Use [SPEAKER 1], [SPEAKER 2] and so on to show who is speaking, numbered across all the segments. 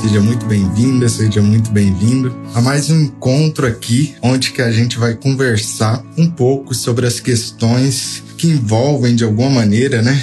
[SPEAKER 1] Seja muito bem-vinda, seja muito bem-vindo a mais um encontro aqui, onde que a gente vai conversar um pouco sobre as questões que envolvem de alguma maneira, né,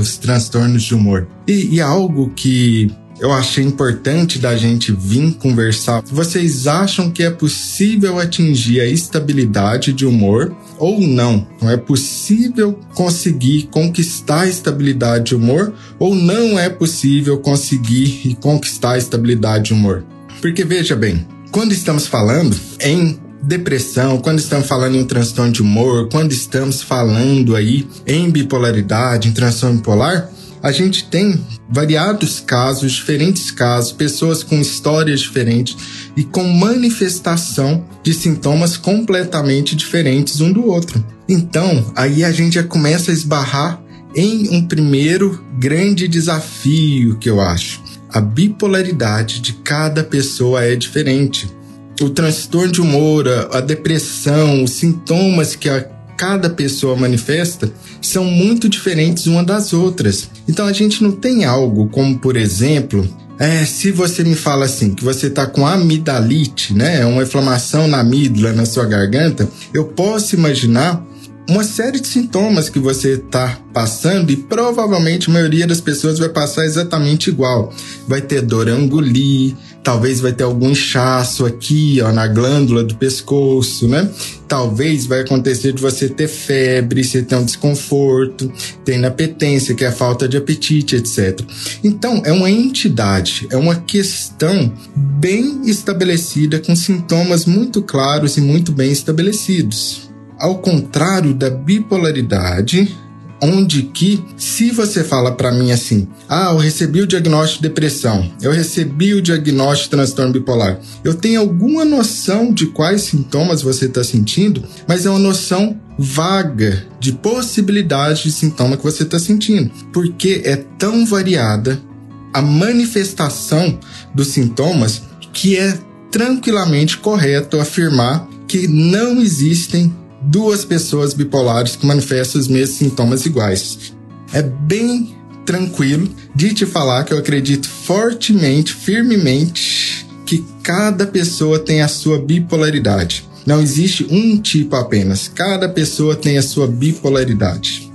[SPEAKER 1] os transtornos de humor. E, e algo que eu achei importante da gente vir conversar. Vocês acham que é possível atingir a estabilidade de humor ou não? Não é possível conseguir conquistar a estabilidade de humor ou não é possível conseguir conquistar a estabilidade de humor? Porque veja bem, quando estamos falando em depressão, quando estamos falando em transtorno de humor, quando estamos falando aí em bipolaridade, em transtorno bipolar, a gente tem variados casos, diferentes casos, pessoas com histórias diferentes e com manifestação de sintomas completamente diferentes um do outro. Então, aí a gente já começa a esbarrar em um primeiro grande desafio que eu acho. A bipolaridade de cada pessoa é diferente. O transtorno de humor, a depressão, os sintomas que a cada pessoa manifesta são muito diferentes uma das outras. Então a gente não tem algo como, por exemplo, é, se você me fala assim, que você tá com amidalite, né? Uma inflamação na amígdala, na sua garganta, eu posso imaginar uma série de sintomas que você está passando e provavelmente a maioria das pessoas vai passar exatamente igual. Vai ter dor a engolir, talvez vai ter algum inchaço aqui, ó, na glândula do pescoço, né? Talvez vai acontecer de você ter febre, você ter um desconforto, ter inapetência, que é a falta de apetite, etc. Então, é uma entidade, é uma questão bem estabelecida, com sintomas muito claros e muito bem estabelecidos. Ao contrário da bipolaridade, onde que se você fala para mim assim, ah, eu recebi o diagnóstico de depressão, eu recebi o diagnóstico de transtorno bipolar, eu tenho alguma noção de quais sintomas você está sentindo, mas é uma noção vaga de possibilidade de sintoma que você está sentindo, porque é tão variada a manifestação dos sintomas que é tranquilamente correto afirmar que não existem duas pessoas bipolares que manifestam os mesmos sintomas iguais. É bem tranquilo de te falar que eu acredito fortemente, firmemente, que cada pessoa tem a sua bipolaridade. Não existe um tipo apenas, cada pessoa tem a sua bipolaridade.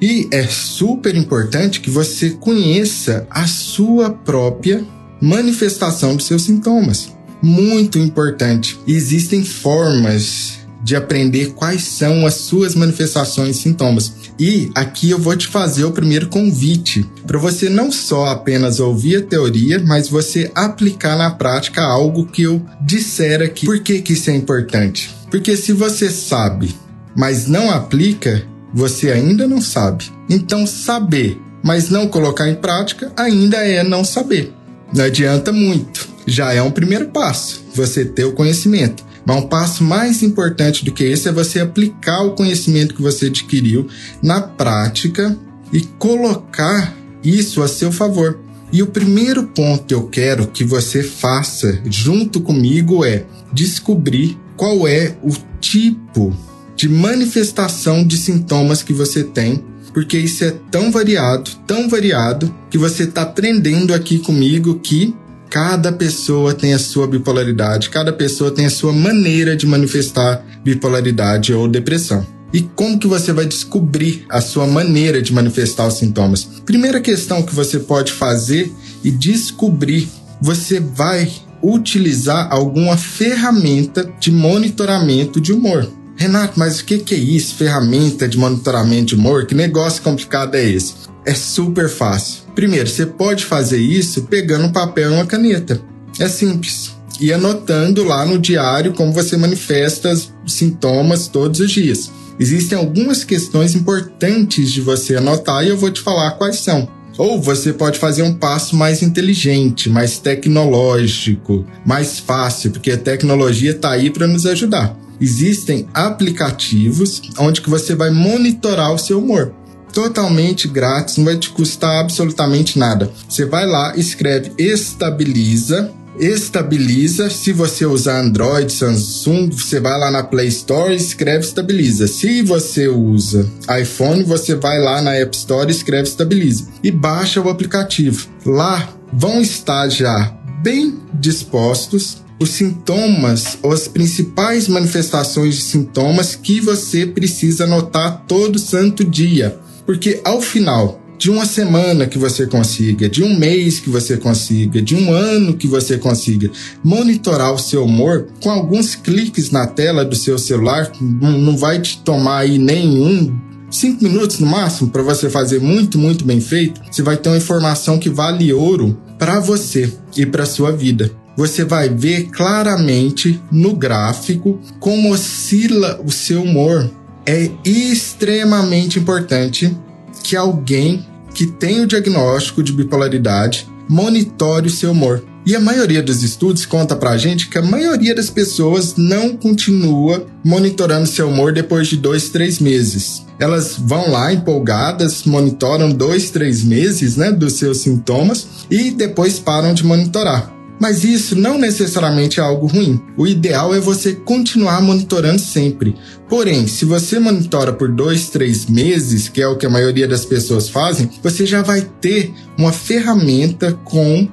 [SPEAKER 1] E é super importante que você conheça a sua própria manifestação dos seus sintomas. Muito importante. Existem formas de aprender quais são as suas manifestações e sintomas. E aqui eu vou te fazer o primeiro convite para você não só apenas ouvir a teoria, mas você aplicar na prática algo que eu disser aqui. Por que, que isso é importante? Porque se você sabe, mas não aplica, você ainda não sabe. Então, saber, mas não colocar em prática, ainda é não saber. Não adianta muito. Já é um primeiro passo, você ter o conhecimento. Mas um passo mais importante do que esse é você aplicar o conhecimento que você adquiriu na prática e colocar isso a seu favor. E o primeiro ponto que eu quero que você faça junto comigo é descobrir qual é o tipo de manifestação de sintomas que você tem, porque isso é tão variado, tão variado, que você está aprendendo aqui comigo que Cada pessoa tem a sua bipolaridade, cada pessoa tem a sua maneira de manifestar bipolaridade ou depressão. E como que você vai descobrir a sua maneira de manifestar os sintomas? Primeira questão que você pode fazer e descobrir, você vai utilizar alguma ferramenta de monitoramento de humor. Renato, mas o que, é isso? Ferramenta de monitoramento de humor? Que negócio complicado é esse? É super fácil. Primeiro, você pode fazer isso pegando um papel e uma caneta. É simples. E anotando lá no diário como você manifesta os sintomas todos os dias. existem algumas questões importantes de você anotar e eu vou te falar quais são. Ou você pode fazer um passo mais inteligente, mais tecnológico, mais fácil, porque a tecnologia está aí para nos ajudar. Existem aplicativos onde que você vai monitorar o seu humor. Totalmente grátis, não vai te custar absolutamente nada. Você vai lá, escreve estabiliza estabiliza. Se você usar Android, Samsung, você vai lá na Play Store e escreve estabiliza. Se você usa iPhone, você vai lá na App Store e escreve estabiliza e baixa o aplicativo. Lá vão estar já bem dispostos os sintomas ou as principais manifestações de sintomas que você precisa anotar todo santo dia. Porque ao final de uma semana que você consiga, de um mês que você consiga, de um ano que você consiga monitorar o seu humor com alguns cliques na tela do seu celular, não vai te tomar aí nenhum cinco minutos no máximo para você fazer muito, muito bem feito, você vai ter uma informação que vale ouro para você e para sua vida. Você vai ver claramente no gráfico como oscila o seu humor. É extremamente importante que alguém que tem o diagnóstico de bipolaridade monitore o seu humor. E a maioria dos estudos conta pra gente que a maioria das pessoas não continua monitorando seu humor depois de dois, três meses. Elas vão lá empolgadas, monitoram dois, três meses né, dos seus sintomas e depois param de monitorar. Mas isso não necessariamente é algo ruim. O ideal é você continuar monitorando sempre. Porém, se você monitora por dois, três meses, que é o que a maioria das pessoas fazem, você já vai ter uma ferramenta com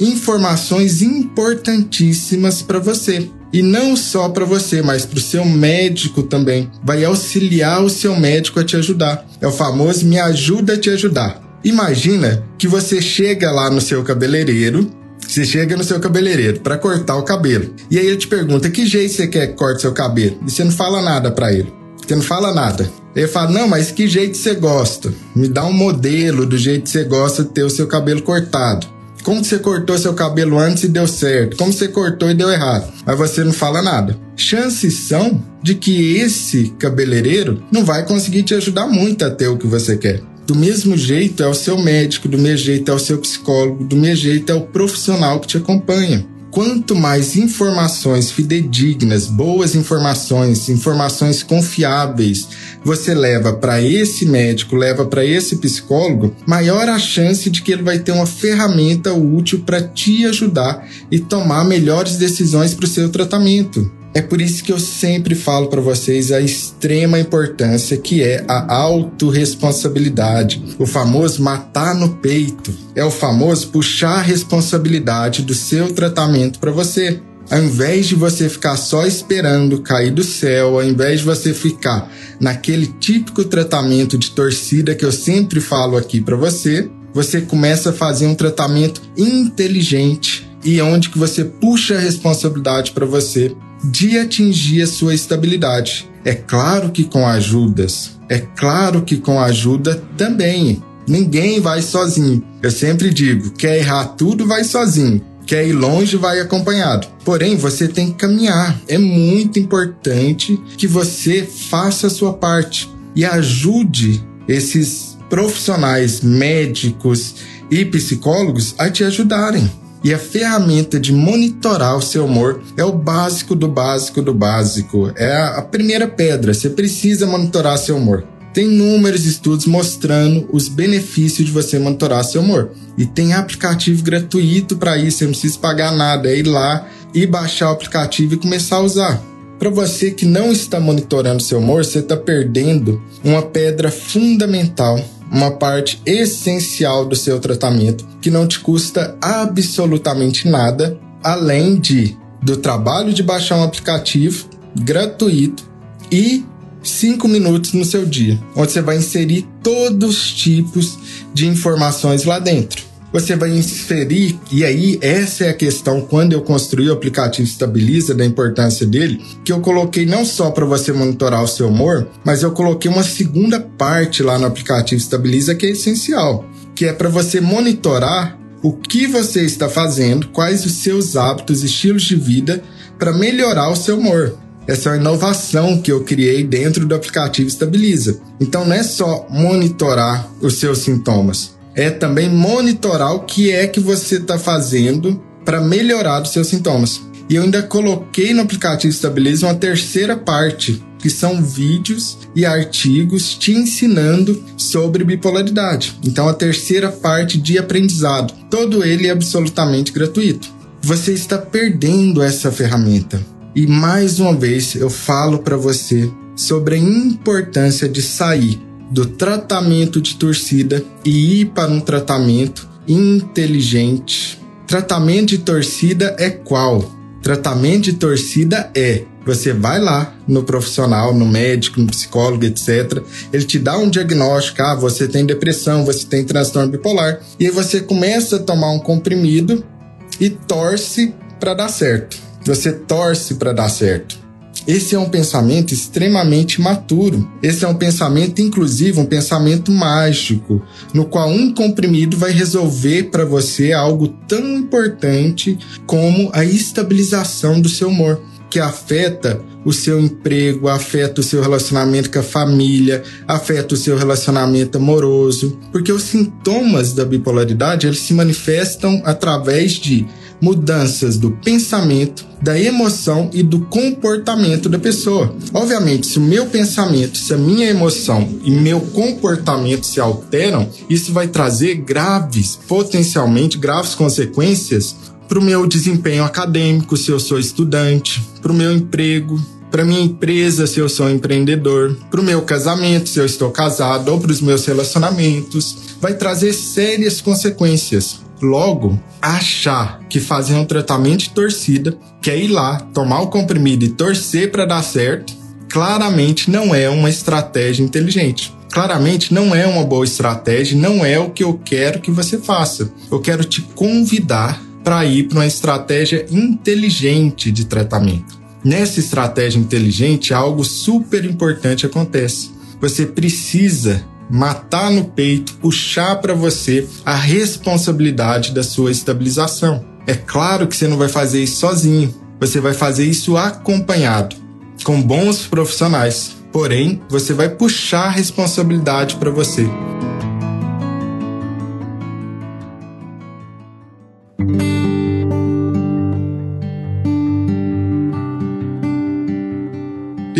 [SPEAKER 1] informações importantíssimas para você. E não só para você, mas para o seu médico também. Vai auxiliar o seu médico a te ajudar. É o famoso me ajuda a te ajudar. Imagina que você chega lá no seu cabeleireiro você chega no seu cabeleireiro para cortar o cabelo. E aí ele te pergunta que jeito você quer que corte seu cabelo. E você não fala nada para ele. Você não fala nada. Ele fala: Não, mas que jeito você gosta? Me dá um modelo do jeito que você gosta de ter o seu cabelo cortado. Como você cortou seu cabelo antes e deu certo? Como você cortou e deu errado? Mas você não fala nada. Chances são de que esse cabeleireiro não vai conseguir te ajudar muito a ter o que você quer. Do mesmo jeito é o seu médico, do mesmo jeito é o seu psicólogo, do mesmo jeito é o profissional que te acompanha. Quanto mais informações fidedignas, boas informações, informações confiáveis você leva para esse médico, leva para esse psicólogo, maior a chance de que ele vai ter uma ferramenta útil para te ajudar e tomar melhores decisões para o seu tratamento. É por isso que eu sempre falo para vocês a extrema importância que é a autorresponsabilidade, o famoso matar no peito, é o famoso puxar a responsabilidade do seu tratamento para você. Ao invés de você ficar só esperando cair do céu, ao invés de você ficar naquele típico tratamento de torcida que eu sempre falo aqui para você, você começa a fazer um tratamento inteligente e onde que você puxa a responsabilidade para você de atingir a sua estabilidade. É claro que com ajudas, é claro que com ajuda também. Ninguém vai sozinho. Eu sempre digo: quer errar tudo, vai sozinho. Quer ir longe, vai acompanhado. Porém, você tem que caminhar. É muito importante que você faça a sua parte e ajude esses profissionais médicos e psicólogos a te ajudarem. E a ferramenta de monitorar o seu humor é o básico do básico do básico. É a primeira pedra. Você precisa monitorar seu humor. Tem inúmeros estudos mostrando os benefícios de você monitorar seu humor. E tem aplicativo gratuito para isso, você não precisa pagar nada. É ir lá e baixar o aplicativo e começar a usar. Para você que não está monitorando seu humor, você está perdendo uma pedra fundamental uma parte essencial do seu tratamento que não te custa absolutamente nada, além de do trabalho de baixar um aplicativo gratuito e cinco minutos no seu dia, onde você vai inserir todos os tipos de informações lá dentro você vai inserir, e aí essa é a questão quando eu construí o aplicativo Estabiliza, da importância dele, que eu coloquei não só para você monitorar o seu humor, mas eu coloquei uma segunda parte lá no aplicativo Estabiliza que é essencial, que é para você monitorar o que você está fazendo, quais os seus hábitos, estilos de vida para melhorar o seu humor. Essa é uma inovação que eu criei dentro do aplicativo Estabiliza. Então não é só monitorar os seus sintomas, é também monitorar o que é que você está fazendo para melhorar os seus sintomas. E eu ainda coloquei no aplicativo Estabiliza uma terceira parte, que são vídeos e artigos te ensinando sobre bipolaridade. Então, a terceira parte de aprendizado. Todo ele é absolutamente gratuito. Você está perdendo essa ferramenta. E mais uma vez eu falo para você sobre a importância de sair do tratamento de torcida e ir para um tratamento inteligente. Tratamento de torcida é qual? Tratamento de torcida é você vai lá no profissional, no médico, no psicólogo, etc. Ele te dá um diagnóstico, ah, você tem depressão, você tem transtorno bipolar, e aí você começa a tomar um comprimido e torce para dar certo. Você torce para dar certo. Esse é um pensamento extremamente maturo. Esse é um pensamento, inclusive, um pensamento mágico, no qual um comprimido vai resolver para você algo tão importante como a estabilização do seu humor, que afeta o seu emprego, afeta o seu relacionamento com a família, afeta o seu relacionamento amoroso, porque os sintomas da bipolaridade eles se manifestam através de mudanças do pensamento, da emoção e do comportamento da pessoa. Obviamente, se o meu pensamento, se a minha emoção e meu comportamento se alteram, isso vai trazer graves, potencialmente graves consequências para o meu desempenho acadêmico, se eu sou estudante, para o meu emprego, para minha empresa, se eu sou empreendedor, para o meu casamento, se eu estou casado, ou para os meus relacionamentos, vai trazer sérias consequências. Logo, achar que fazer um tratamento de torcida, que é ir lá, tomar o comprimido e torcer para dar certo, claramente não é uma estratégia inteligente. Claramente não é uma boa estratégia, não é o que eu quero que você faça. Eu quero te convidar para ir para uma estratégia inteligente de tratamento. Nessa estratégia inteligente, algo super importante acontece. Você precisa matar no peito, puxar para você a responsabilidade da sua estabilização. É claro que você não vai fazer isso sozinho, você vai fazer isso acompanhado, com bons profissionais. Porém, você vai puxar a responsabilidade para você.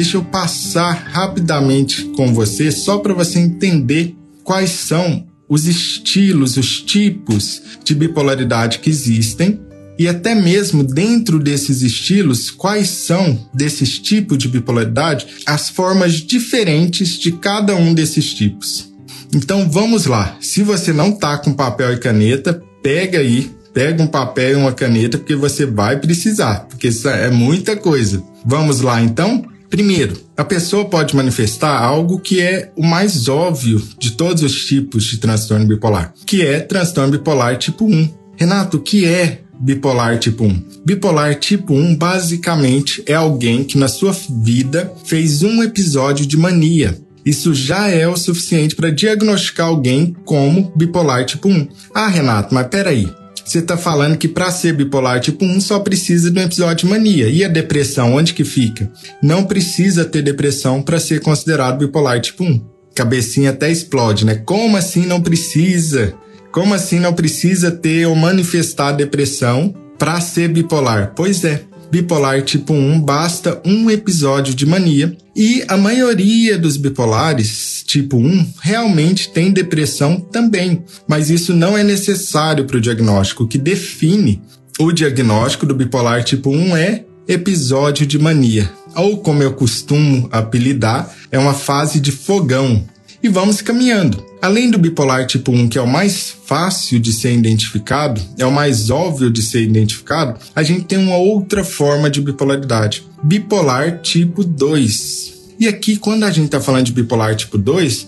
[SPEAKER 1] Deixa eu passar rapidamente com você, só para você entender quais são os estilos, os tipos de bipolaridade que existem e até mesmo dentro desses estilos, quais são desses tipos de bipolaridade as formas diferentes de cada um desses tipos. Então vamos lá. Se você não tá com papel e caneta, pega aí, pega um papel e uma caneta porque você vai precisar, porque isso é muita coisa. Vamos lá então? Primeiro, a pessoa pode manifestar algo que é o mais óbvio de todos os tipos de transtorno bipolar, que é transtorno bipolar tipo 1. Renato, o que é bipolar tipo 1? Bipolar tipo 1 basicamente é alguém que na sua vida fez um episódio de mania. Isso já é o suficiente para diagnosticar alguém como bipolar tipo 1. Ah, Renato, mas peraí. Você está falando que para ser bipolar tipo 1 só precisa de um episódio de mania. E a depressão, onde que fica? Não precisa ter depressão para ser considerado bipolar tipo 1. Cabecinha até explode, né? Como assim não precisa? Como assim não precisa ter ou manifestar depressão para ser bipolar? Pois é, bipolar tipo 1 basta um episódio de mania. E a maioria dos bipolares tipo 1 realmente tem depressão também, mas isso não é necessário para o diagnóstico. O que define o diagnóstico do bipolar tipo 1 é episódio de mania, ou como eu costumo apelidar, é uma fase de fogão, e vamos caminhando. Além do bipolar tipo 1, que é o mais fácil de ser identificado, é o mais óbvio de ser identificado, a gente tem uma outra forma de bipolaridade, bipolar tipo 2. E aqui, quando a gente está falando de bipolar tipo 2,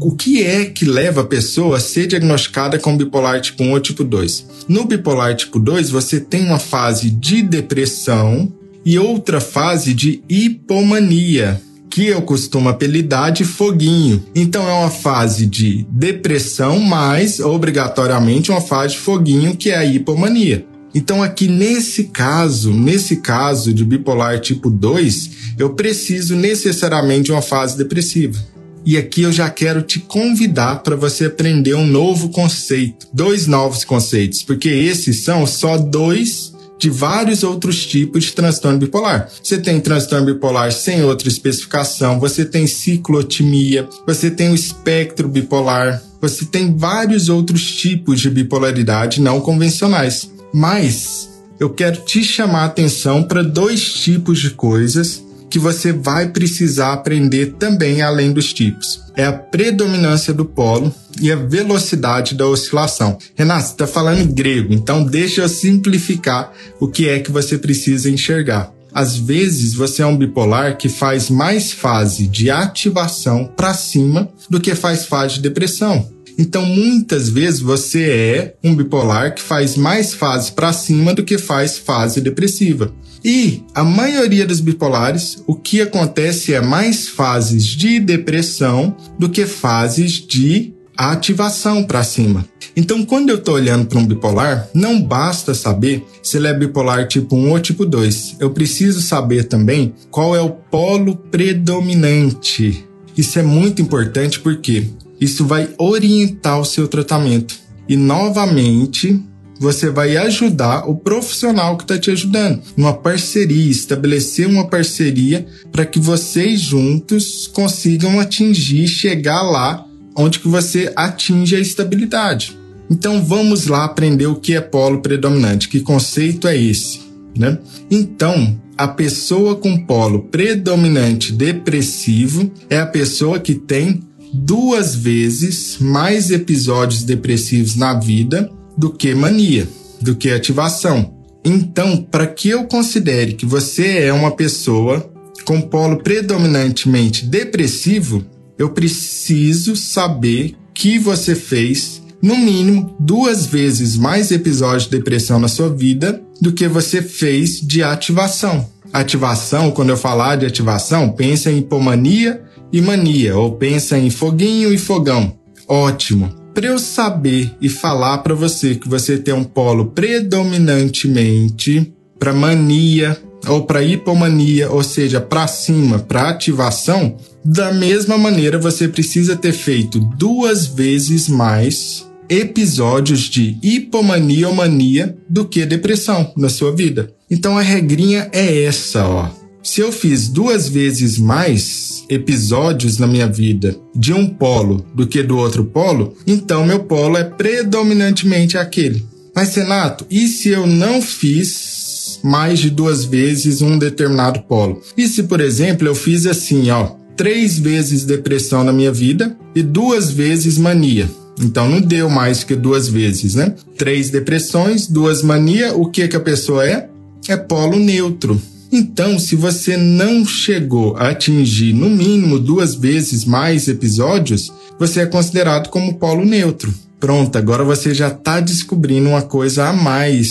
[SPEAKER 1] o que é que leva a pessoa a ser diagnosticada com bipolar tipo 1 ou tipo 2? No bipolar tipo 2, você tem uma fase de depressão e outra fase de hipomania que eu costumo apelidar de foguinho. Então é uma fase de depressão, mas obrigatoriamente uma fase de foguinho que é a hipomania. Então aqui nesse caso, nesse caso de bipolar tipo 2, eu preciso necessariamente uma fase depressiva. E aqui eu já quero te convidar para você aprender um novo conceito, dois novos conceitos, porque esses são só dois de vários outros tipos de transtorno bipolar. Você tem transtorno bipolar sem outra especificação, você tem ciclotimia, você tem o espectro bipolar, você tem vários outros tipos de bipolaridade não convencionais. Mas eu quero te chamar a atenção para dois tipos de coisas que você vai precisar aprender também além dos tipos. É a predominância do polo e a velocidade da oscilação. Renato, está falando grego, então deixa eu simplificar o que é que você precisa enxergar. Às vezes você é um bipolar que faz mais fase de ativação para cima do que faz fase de depressão. Então, muitas vezes você é um bipolar que faz mais fase para cima do que faz fase depressiva. E a maioria dos bipolares, o que acontece é mais fases de depressão do que fases de ativação para cima. Então, quando eu estou olhando para um bipolar, não basta saber se ele é bipolar tipo 1 ou tipo 2. Eu preciso saber também qual é o polo predominante. Isso é muito importante porque isso vai orientar o seu tratamento. E novamente, você vai ajudar o profissional que está te ajudando. Uma parceria, estabelecer uma parceria para que vocês juntos consigam atingir, chegar lá onde que você atinge a estabilidade. Então vamos lá aprender o que é polo predominante, que conceito é esse, né? Então, a pessoa com polo predominante depressivo é a pessoa que tem duas vezes mais episódios depressivos na vida do que mania, do que ativação. Então, para que eu considere que você é uma pessoa com polo predominantemente depressivo, eu preciso saber que você fez no mínimo duas vezes mais episódios de depressão na sua vida do que você fez de ativação. Ativação, quando eu falar de ativação, pensa em hipomania e mania, ou pensa em foguinho e fogão. Ótimo. Para eu saber e falar para você que você tem um polo predominantemente para mania ou para hipomania, ou seja, para cima, para ativação, da mesma maneira você precisa ter feito duas vezes mais episódios de hipomania ou mania do que depressão na sua vida. Então a regrinha é essa, ó. Se eu fiz duas vezes mais episódios na minha vida de um polo do que do outro polo, então meu polo é predominantemente aquele. Mas, Renato, e se eu não fiz mais de duas vezes um determinado polo? E se, por exemplo, eu fiz assim, ó, três vezes depressão na minha vida e duas vezes mania? Então não deu mais que duas vezes, né? Três depressões, duas mania, o que que a pessoa é? É polo neutro. Então, se você não chegou a atingir no mínimo duas vezes mais episódios, você é considerado como polo neutro. Pronto, agora você já está descobrindo uma coisa a mais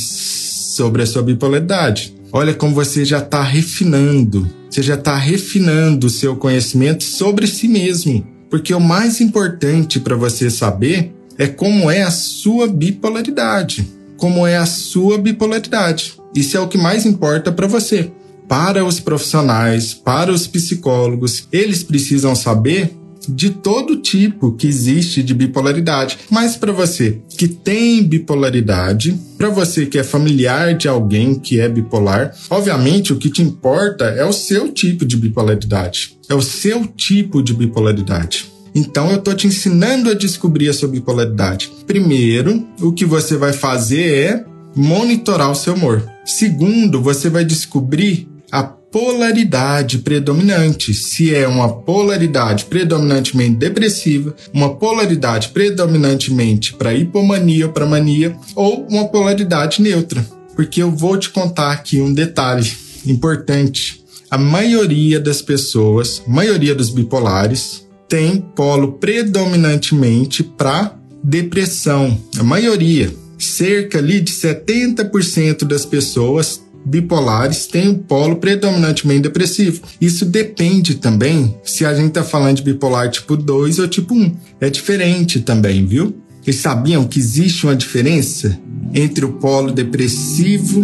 [SPEAKER 1] sobre a sua bipolaridade. Olha como você já está refinando, você já está refinando o seu conhecimento sobre si mesmo. Porque o mais importante para você saber é como é a sua bipolaridade. Como é a sua bipolaridade. Isso é o que mais importa para você para os profissionais, para os psicólogos, eles precisam saber de todo tipo que existe de bipolaridade. Mas para você que tem bipolaridade, para você que é familiar de alguém que é bipolar, obviamente o que te importa é o seu tipo de bipolaridade. É o seu tipo de bipolaridade. Então eu tô te ensinando a descobrir a sua bipolaridade. Primeiro, o que você vai fazer é monitorar o seu humor. Segundo, você vai descobrir a polaridade predominante, se é uma polaridade predominantemente depressiva, uma polaridade predominantemente para hipomania ou para mania, ou uma polaridade neutra. Porque eu vou te contar aqui um detalhe importante. A maioria das pessoas, maioria dos bipolares, tem polo predominantemente para depressão. A maioria, cerca ali de 70% das pessoas bipolares têm o polo predominantemente depressivo. Isso depende também se a gente está falando de bipolar tipo 2 ou tipo 1. É diferente também, viu? Vocês sabiam que existe uma diferença entre o polo depressivo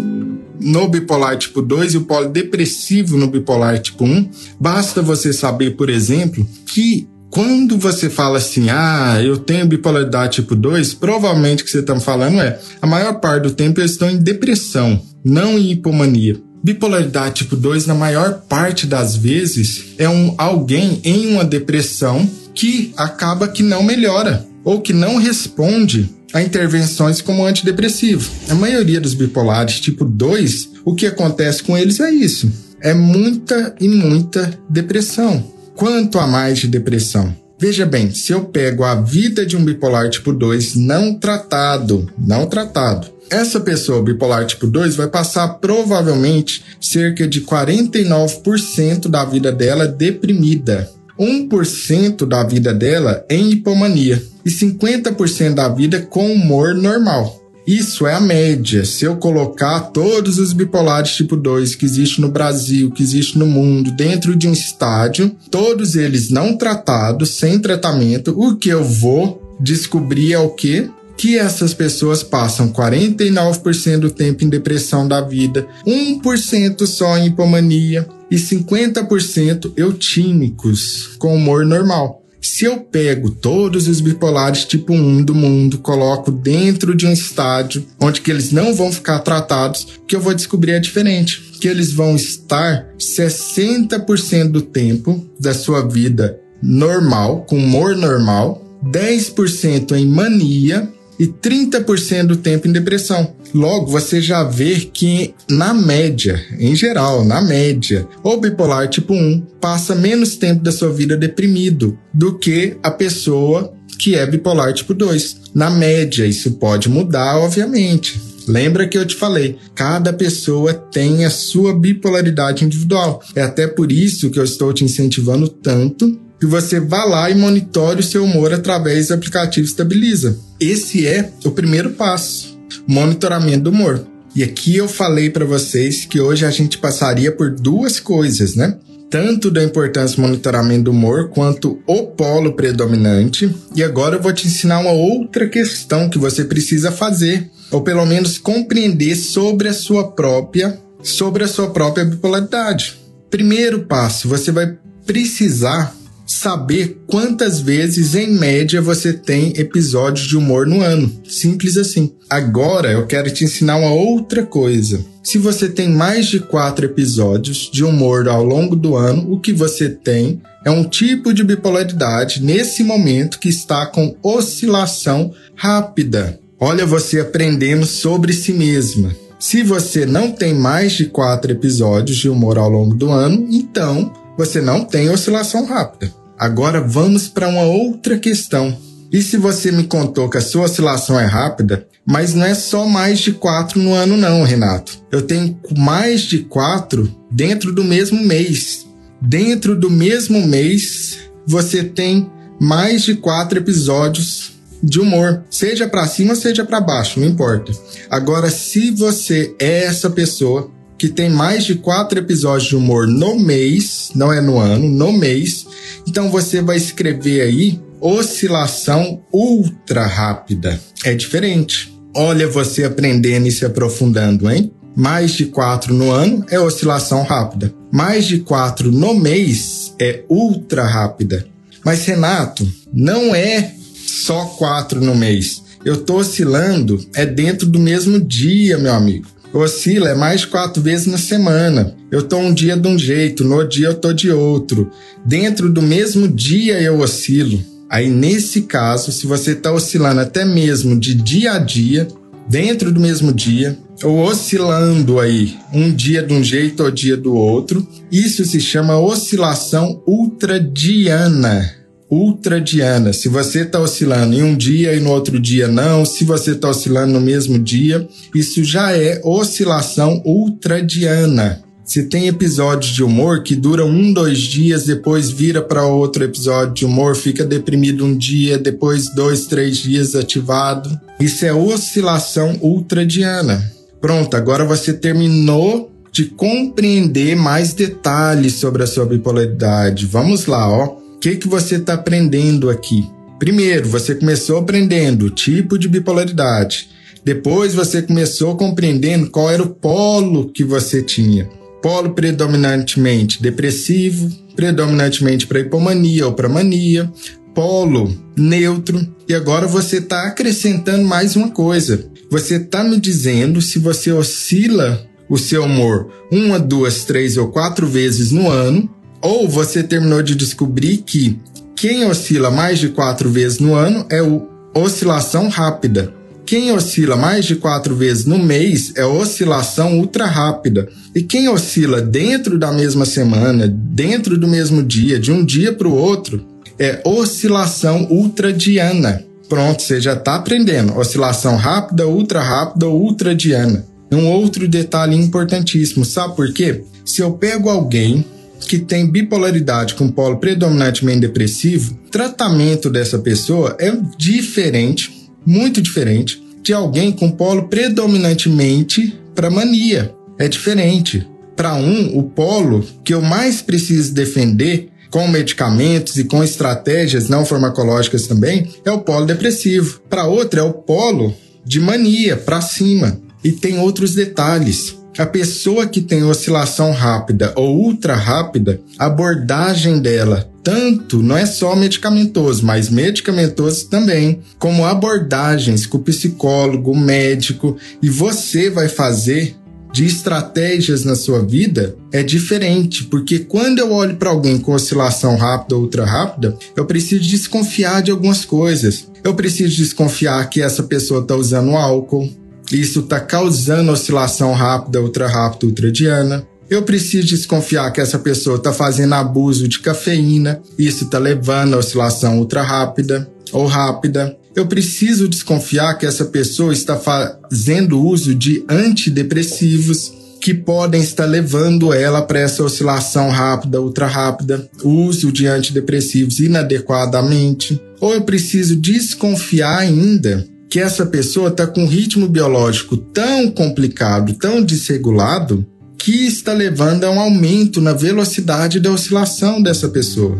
[SPEAKER 1] no bipolar tipo 2 e o polo depressivo no bipolar tipo 1. Basta você saber, por exemplo, que quando você fala assim, ah, eu tenho bipolaridade tipo 2, provavelmente o que você está falando é a maior parte do tempo eu estou em depressão, não em hipomania. Bipolaridade tipo 2, na maior parte das vezes, é um alguém em uma depressão que acaba que não melhora ou que não responde a intervenções como antidepressivo. A maioria dos bipolares tipo 2, o que acontece com eles é isso. É muita e muita depressão. Quanto a mais de depressão? Veja bem, se eu pego a vida de um bipolar tipo 2 não tratado, não tratado, essa pessoa bipolar tipo 2 vai passar provavelmente cerca de 49% da vida dela deprimida. 1% da vida dela em hipomania e 50% da vida com humor normal. Isso é a média. Se eu colocar todos os bipolares tipo 2 que existe no Brasil, que existe no mundo, dentro de um estádio, todos eles não tratados, sem tratamento, o que eu vou descobrir é o que? Que essas pessoas passam 49% do tempo em depressão da vida, 1% só em hipomania, e 50% eutímicos, com humor normal. Se eu pego todos os bipolares tipo 1 do mundo, coloco dentro de um estádio onde que eles não vão ficar tratados, que eu vou descobrir é diferente, que eles vão estar 60% do tempo da sua vida normal, com humor normal, 10% em mania e 30% do tempo em depressão. Logo, você já vê que, na média, em geral, na média, o bipolar tipo 1 passa menos tempo da sua vida deprimido do que a pessoa que é bipolar tipo 2. Na média, isso pode mudar, obviamente. Lembra que eu te falei, cada pessoa tem a sua bipolaridade individual. É até por isso que eu estou te incentivando tanto que você vá lá e monitore o seu humor através do aplicativo Estabiliza. Esse é o primeiro passo, monitoramento do humor. E aqui eu falei para vocês que hoje a gente passaria por duas coisas, né? Tanto da importância do monitoramento do humor quanto o polo predominante. E agora eu vou te ensinar uma outra questão que você precisa fazer, ou pelo menos compreender sobre a sua própria, sobre a sua própria bipolaridade. Primeiro passo, você vai precisar saber quantas vezes, em média, você tem episódios de humor no ano. Simples assim. Agora eu quero te ensinar uma outra coisa. Se você tem mais de quatro episódios de humor ao longo do ano, o que você tem é um tipo de bipolaridade nesse momento que está com oscilação rápida. Olha você aprendendo sobre si mesma. Se você não tem mais de quatro episódios de humor ao longo do ano, então você não tem oscilação rápida. Agora vamos para uma outra questão. E se você me contou que a sua oscilação é rápida, mas não é só mais de quatro no ano, não, Renato. Eu tenho mais de quatro dentro do mesmo mês. Dentro do mesmo mês, você tem mais de quatro episódios de humor, seja para cima, seja para baixo, não importa. Agora, se você é essa pessoa que tem mais de quatro episódios de humor no mês, não é no ano, no mês. Então você vai escrever aí oscilação ultra rápida. É diferente. Olha você aprendendo e se aprofundando, hein? Mais de quatro no ano é oscilação rápida. Mais de quatro no mês é ultra rápida. Mas Renato, não é só quatro no mês. Eu tô oscilando é dentro do mesmo dia, meu amigo oscila é mais quatro vezes na semana. Eu tô um dia de um jeito, no dia eu tô de outro. Dentro do mesmo dia eu oscilo. Aí nesse caso, se você está oscilando até mesmo de dia a dia, dentro do mesmo dia, ou oscilando aí um dia de um jeito ou dia do outro, isso se chama oscilação ultradiana ultradiana. Se você está oscilando em um dia e no outro dia não, se você está oscilando no mesmo dia, isso já é oscilação ultradiana. Se tem episódios de humor que duram um, dois dias, depois vira para outro episódio de humor, fica deprimido um dia, depois dois, três dias ativado. Isso é oscilação ultradiana. Pronto, agora você terminou de compreender mais detalhes sobre a sua bipolaridade. Vamos lá, ó. Que, que você está aprendendo aqui? Primeiro, você começou aprendendo o tipo de bipolaridade. Depois você começou compreendendo qual era o polo que você tinha. Polo predominantemente depressivo, predominantemente para hipomania ou para mania, polo neutro. E agora você está acrescentando mais uma coisa. Você está me dizendo se você oscila o seu humor uma, duas, três ou quatro vezes no ano, ou você terminou de descobrir que quem oscila mais de quatro vezes no ano é o oscilação rápida. Quem oscila mais de quatro vezes no mês é oscilação ultra rápida. E quem oscila dentro da mesma semana, dentro do mesmo dia, de um dia para o outro, é oscilação ultradiana. Pronto, você já está aprendendo. Oscilação rápida, ultra rápida, ultradiana. Um outro detalhe importantíssimo, sabe por quê? Se eu pego alguém que tem bipolaridade com polo predominantemente depressivo, tratamento dessa pessoa é diferente muito diferente de alguém com polo predominantemente para mania. É diferente. Para um, o polo que eu mais preciso defender com medicamentos e com estratégias não farmacológicas também é o polo depressivo. Para outro é o polo de mania para cima. E tem outros detalhes. A pessoa que tem oscilação rápida ou ultra rápida, a abordagem dela, tanto não é só medicamentoso, mas medicamentoso também, como abordagens com o psicólogo, o médico, e você vai fazer de estratégias na sua vida é diferente, porque quando eu olho para alguém com oscilação rápida ou ultra rápida, eu preciso desconfiar de algumas coisas. Eu preciso desconfiar que essa pessoa está usando álcool, isso está causando oscilação rápida, ultra rápida, ultradiana. Eu preciso desconfiar que essa pessoa está fazendo abuso de cafeína, isso está levando a oscilação ultra rápida ou rápida. Eu preciso desconfiar que essa pessoa está fazendo uso de antidepressivos que podem estar levando ela para essa oscilação rápida, ultra rápida, uso de antidepressivos inadequadamente. Ou eu preciso desconfiar ainda que essa pessoa está com um ritmo biológico tão complicado, tão desregulado, que está levando a um aumento na velocidade da oscilação dessa pessoa.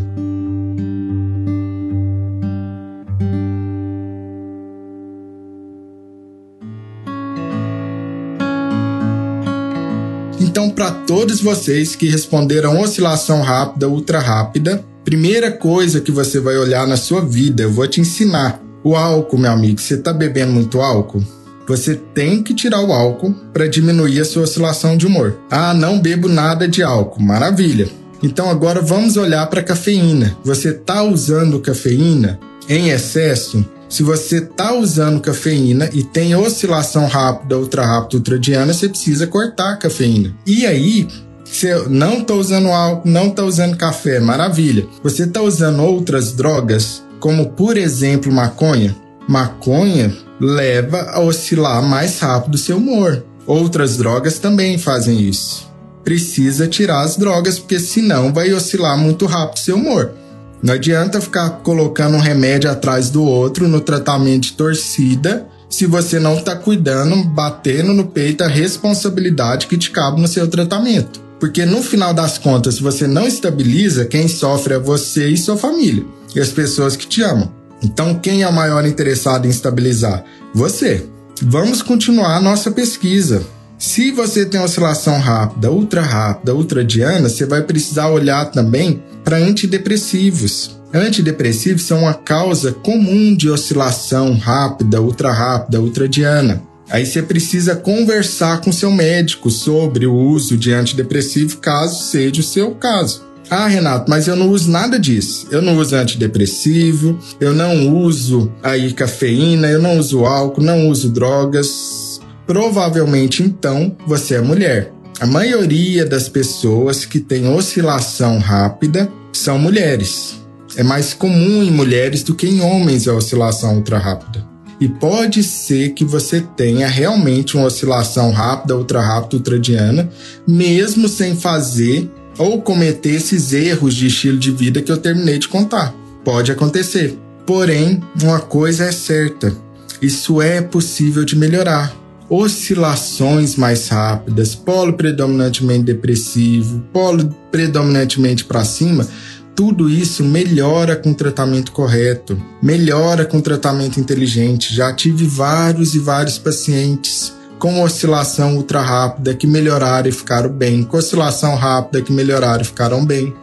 [SPEAKER 1] Então, para todos vocês que responderam oscilação rápida, ultra rápida, primeira coisa que você vai olhar na sua vida, eu vou te ensinar o álcool, meu amigo, você está bebendo muito álcool? Você tem que tirar o álcool para diminuir a sua oscilação de humor. Ah, não bebo nada de álcool. Maravilha. Então agora vamos olhar para a cafeína. Você está usando cafeína em excesso? Se você está usando cafeína e tem oscilação rápida, ultra rápida, ultradiana, você precisa cortar a cafeína. E aí, você não está usando álcool, não está usando café, maravilha. Você está usando outras drogas, como por exemplo maconha, maconha leva a oscilar mais rápido seu humor. Outras drogas também fazem isso. Precisa tirar as drogas, porque senão vai oscilar muito rápido seu humor. Não adianta ficar colocando um remédio atrás do outro no tratamento de torcida se você não está cuidando, batendo no peito a responsabilidade que te cabe no seu tratamento. Porque no final das contas, se você não estabiliza, quem sofre é você e sua família e as pessoas que te amam. Então, quem é o maior interessado em estabilizar? Você. Vamos continuar a nossa pesquisa. Se você tem oscilação rápida, ultra rápida, ultradiana, você vai precisar olhar também para antidepressivos. Antidepressivos são uma causa comum de oscilação rápida, ultra rápida, ultradiana. Aí você precisa conversar com seu médico sobre o uso de antidepressivo, caso seja o seu caso. Ah, Renato, mas eu não uso nada disso. Eu não uso antidepressivo, eu não uso aí cafeína, eu não uso álcool, não uso drogas. Provavelmente então você é mulher. A maioria das pessoas que têm oscilação rápida são mulheres. É mais comum em mulheres do que em homens a oscilação ultra rápida. E pode ser que você tenha realmente uma oscilação rápida, ultra rápida, ultradiana, mesmo sem fazer ou cometer esses erros de estilo de vida que eu terminei de contar. Pode acontecer. Porém, uma coisa é certa: isso é possível de melhorar. Oscilações mais rápidas, polo predominantemente depressivo, polo predominantemente para cima, tudo isso melhora com tratamento correto, melhora com tratamento inteligente. Já tive vários e vários pacientes com oscilação ultra rápida que melhoraram e ficaram bem, com oscilação rápida que melhoraram e ficaram bem.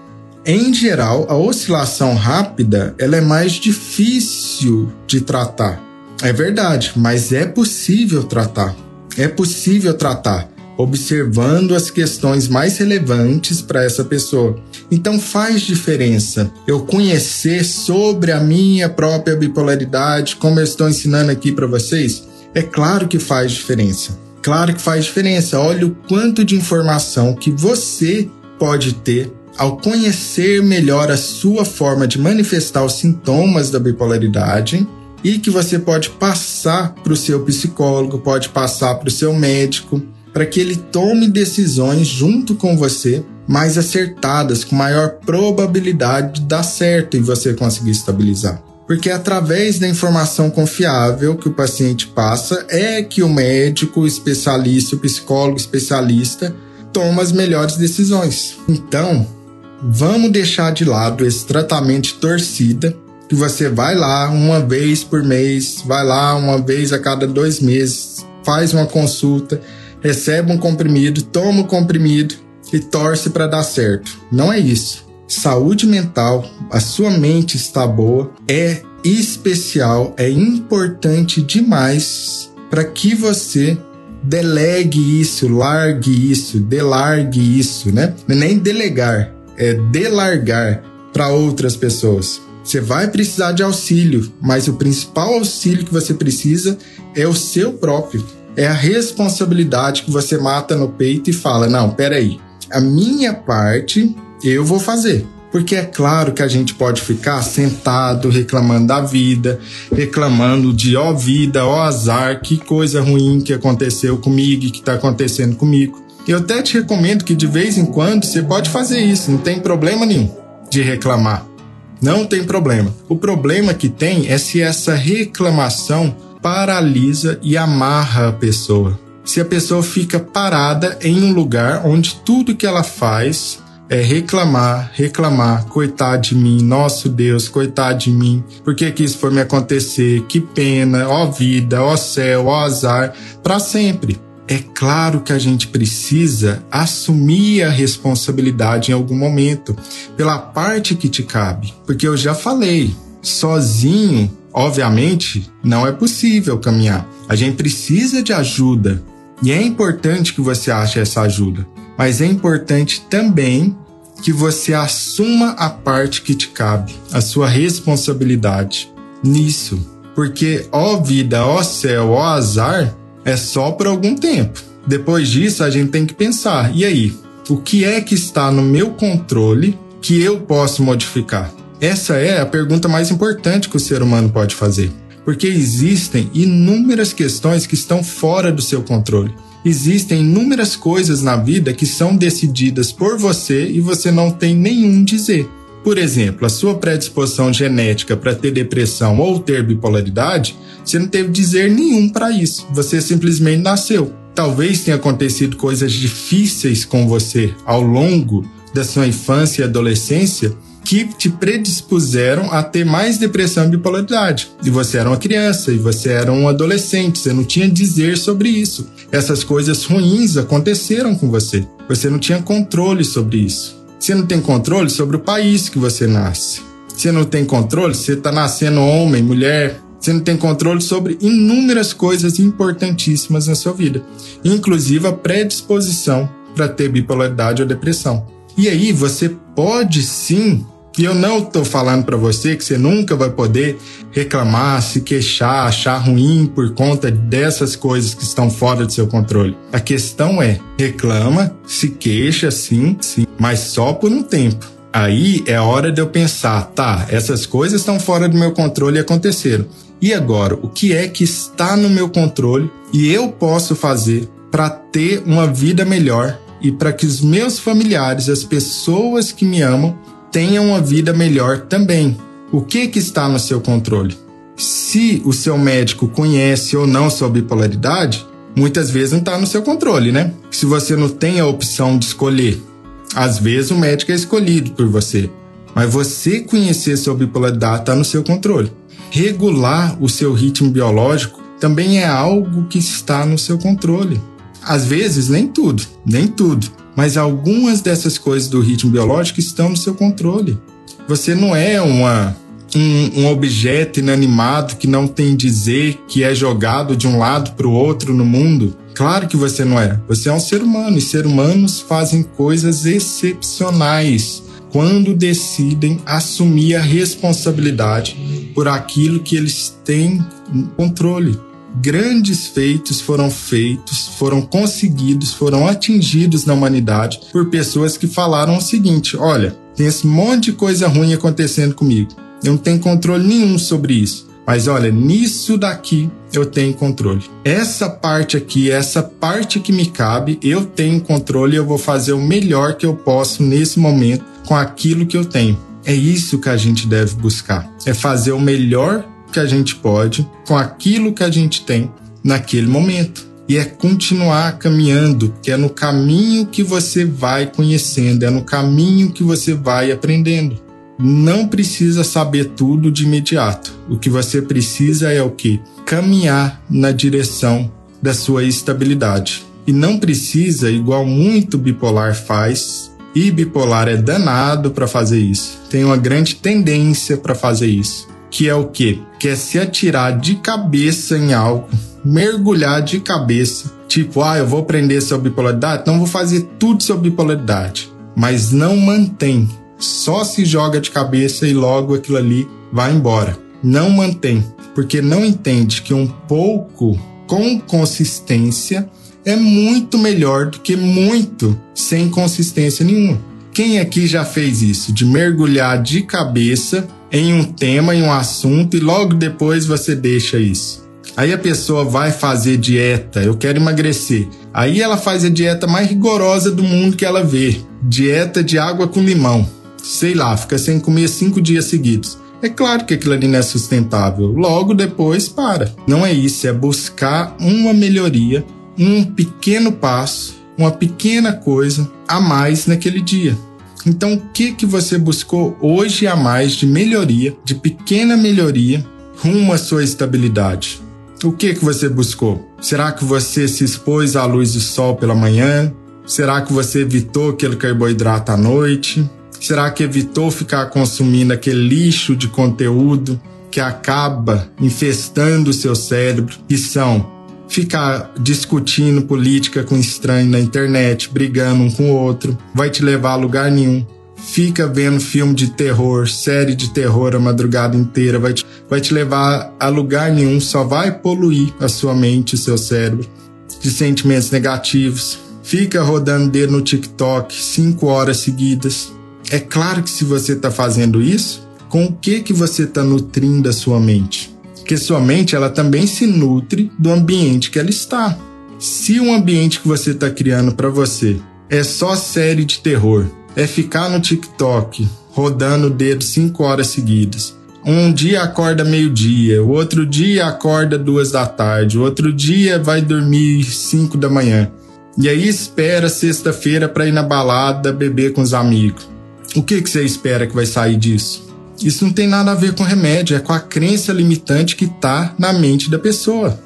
[SPEAKER 1] Em geral, a oscilação rápida ela é mais difícil de tratar. É verdade, mas é possível tratar. É possível tratar observando as questões mais relevantes para essa pessoa. Então faz diferença eu conhecer sobre a minha própria bipolaridade, como eu estou ensinando aqui para vocês. É claro que faz diferença. Claro que faz diferença. Olha o quanto de informação que você pode ter ao conhecer melhor a sua forma de manifestar os sintomas da bipolaridade e que você pode passar para o seu psicólogo, pode passar para o seu médico, para que ele tome decisões junto com você mais acertadas, com maior probabilidade de dar certo e você conseguir estabilizar. Porque é através da informação confiável que o paciente passa é que o médico, especialista, o psicólogo especialista toma as melhores decisões. Então, vamos deixar de lado esse tratamento de torcida que você vai lá uma vez por mês, vai lá uma vez a cada dois meses, faz uma consulta recebe um comprimido, toma o comprimido e torce para dar certo. Não é isso. Saúde mental, a sua mente está boa, é especial, é importante demais para que você delegue isso, largue isso, delargue isso, né? É nem delegar, é delargar para outras pessoas. Você vai precisar de auxílio, mas o principal auxílio que você precisa é o seu próprio é a responsabilidade que você mata no peito e fala: não, peraí, a minha parte eu vou fazer. Porque é claro que a gente pode ficar sentado reclamando da vida, reclamando de ó vida, ó azar, que coisa ruim que aconteceu comigo que está acontecendo comigo. Eu até te recomendo que de vez em quando você pode fazer isso, não tem problema nenhum de reclamar. Não tem problema. O problema que tem é se essa reclamação paralisa e amarra a pessoa. Se a pessoa fica parada em um lugar onde tudo que ela faz é reclamar, reclamar, coitado de mim, nosso Deus, coitado de mim, por que que isso foi me acontecer? Que pena, ó vida, ó céu, ó azar, para sempre. É claro que a gente precisa assumir a responsabilidade em algum momento, pela parte que te cabe, porque eu já falei, sozinho Obviamente, não é possível caminhar. A gente precisa de ajuda. E é importante que você ache essa ajuda. Mas é importante também que você assuma a parte que te cabe, a sua responsabilidade nisso. Porque, ó vida, ó céu, ó azar, é só por algum tempo. Depois disso, a gente tem que pensar: e aí? O que é que está no meu controle que eu posso modificar? Essa é a pergunta mais importante que o ser humano pode fazer, porque existem inúmeras questões que estão fora do seu controle. Existem inúmeras coisas na vida que são decididas por você e você não tem nenhum dizer. Por exemplo, a sua predisposição genética para ter depressão ou ter bipolaridade, você não teve dizer nenhum para isso. Você simplesmente nasceu. Talvez tenha acontecido coisas difíceis com você ao longo da sua infância e adolescência que te predispuseram a ter mais depressão e bipolaridade. E você era uma criança, e você era um adolescente, você não tinha dizer sobre isso. Essas coisas ruins aconteceram com você. Você não tinha controle sobre isso. Você não tem controle sobre o país que você nasce. Você não tem controle, você está nascendo homem, mulher, você não tem controle sobre inúmeras coisas importantíssimas na sua vida, inclusive a predisposição para ter bipolaridade ou depressão. E aí você pode sim e eu não estou falando para você que você nunca vai poder reclamar, se queixar, achar ruim por conta dessas coisas que estão fora do seu controle. A questão é: reclama, se queixa, sim, sim, mas só por um tempo. Aí é hora de eu pensar, tá, essas coisas estão fora do meu controle e aconteceram. E agora, o que é que está no meu controle e eu posso fazer para ter uma vida melhor e para que os meus familiares, as pessoas que me amam, tenham uma vida melhor também. O que, que está no seu controle? Se o seu médico conhece ou não sua bipolaridade, muitas vezes não está no seu controle, né? Se você não tem a opção de escolher, às vezes o médico é escolhido por você. Mas você conhecer sua bipolaridade está no seu controle. Regular o seu ritmo biológico também é algo que está no seu controle. Às vezes, nem tudo, nem tudo, mas algumas dessas coisas do ritmo biológico estão no seu controle. Você não é uma, um, um objeto inanimado que não tem dizer, que é jogado de um lado para o outro no mundo. Claro que você não é. Você é um ser humano e seres humanos fazem coisas excepcionais quando decidem assumir a responsabilidade por aquilo que eles têm controle grandes feitos foram feitos, foram conseguidos, foram atingidos na humanidade por pessoas que falaram o seguinte: olha, tem esse monte de coisa ruim acontecendo comigo. Eu não tenho controle nenhum sobre isso. Mas olha, nisso daqui eu tenho controle. Essa parte aqui, essa parte que me cabe, eu tenho controle e eu vou fazer o melhor que eu posso nesse momento com aquilo que eu tenho. É isso que a gente deve buscar. É fazer o melhor que a gente pode com aquilo que a gente tem naquele momento. E é continuar caminhando, que é no caminho que você vai conhecendo, é no caminho que você vai aprendendo. Não precisa saber tudo de imediato. O que você precisa é o que? Caminhar na direção da sua estabilidade. E não precisa, igual muito bipolar faz, e bipolar é danado para fazer isso. Tem uma grande tendência para fazer isso que é o quê? Que é se atirar de cabeça em algo, mergulhar de cabeça, tipo, ah, eu vou aprender sobre bipolaridade, então vou fazer tudo sobre bipolaridade, mas não mantém, só se joga de cabeça e logo aquilo ali vai embora. Não mantém, porque não entende que um pouco com consistência é muito melhor do que muito sem consistência nenhuma. Quem aqui já fez isso? De mergulhar de cabeça em um tema, em um assunto, e logo depois você deixa isso. Aí a pessoa vai fazer dieta, eu quero emagrecer. Aí ela faz a dieta mais rigorosa do mundo que ela vê: dieta de água com limão. Sei lá, fica sem comer cinco dias seguidos. É claro que aquilo ali não é sustentável. Logo depois para. Não é isso, é buscar uma melhoria, um pequeno passo, uma pequena coisa a mais naquele dia. Então, o que que você buscou hoje a mais de melhoria, de pequena melhoria, rumo à sua estabilidade? O que que você buscou? Será que você se expôs à luz do sol pela manhã? Será que você evitou aquele carboidrato à noite? Será que evitou ficar consumindo aquele lixo de conteúdo que acaba infestando o seu cérebro, que são ficar discutindo política com estranho na internet, brigando um com o outro, vai te levar a lugar nenhum. Fica vendo filme de terror, série de terror a madrugada inteira, vai te, vai te levar a lugar nenhum, só vai poluir a sua mente, o seu cérebro de sentimentos negativos. Fica rodando dedo no TikTok cinco horas seguidas. É claro que se você está fazendo isso, com o que que você está nutrindo a sua mente? Que sua mente ela também se nutre do ambiente que ela está. Se o ambiente que você está criando para você é só série de terror, é ficar no TikTok rodando o dedo cinco horas seguidas. Um dia acorda meio-dia, o outro dia acorda duas da tarde, o outro dia vai dormir cinco da manhã. E aí espera sexta-feira para ir na balada beber com os amigos. O que, que você espera que vai sair disso? Isso não tem nada a ver com remédio, é com a crença limitante que está na mente da pessoa.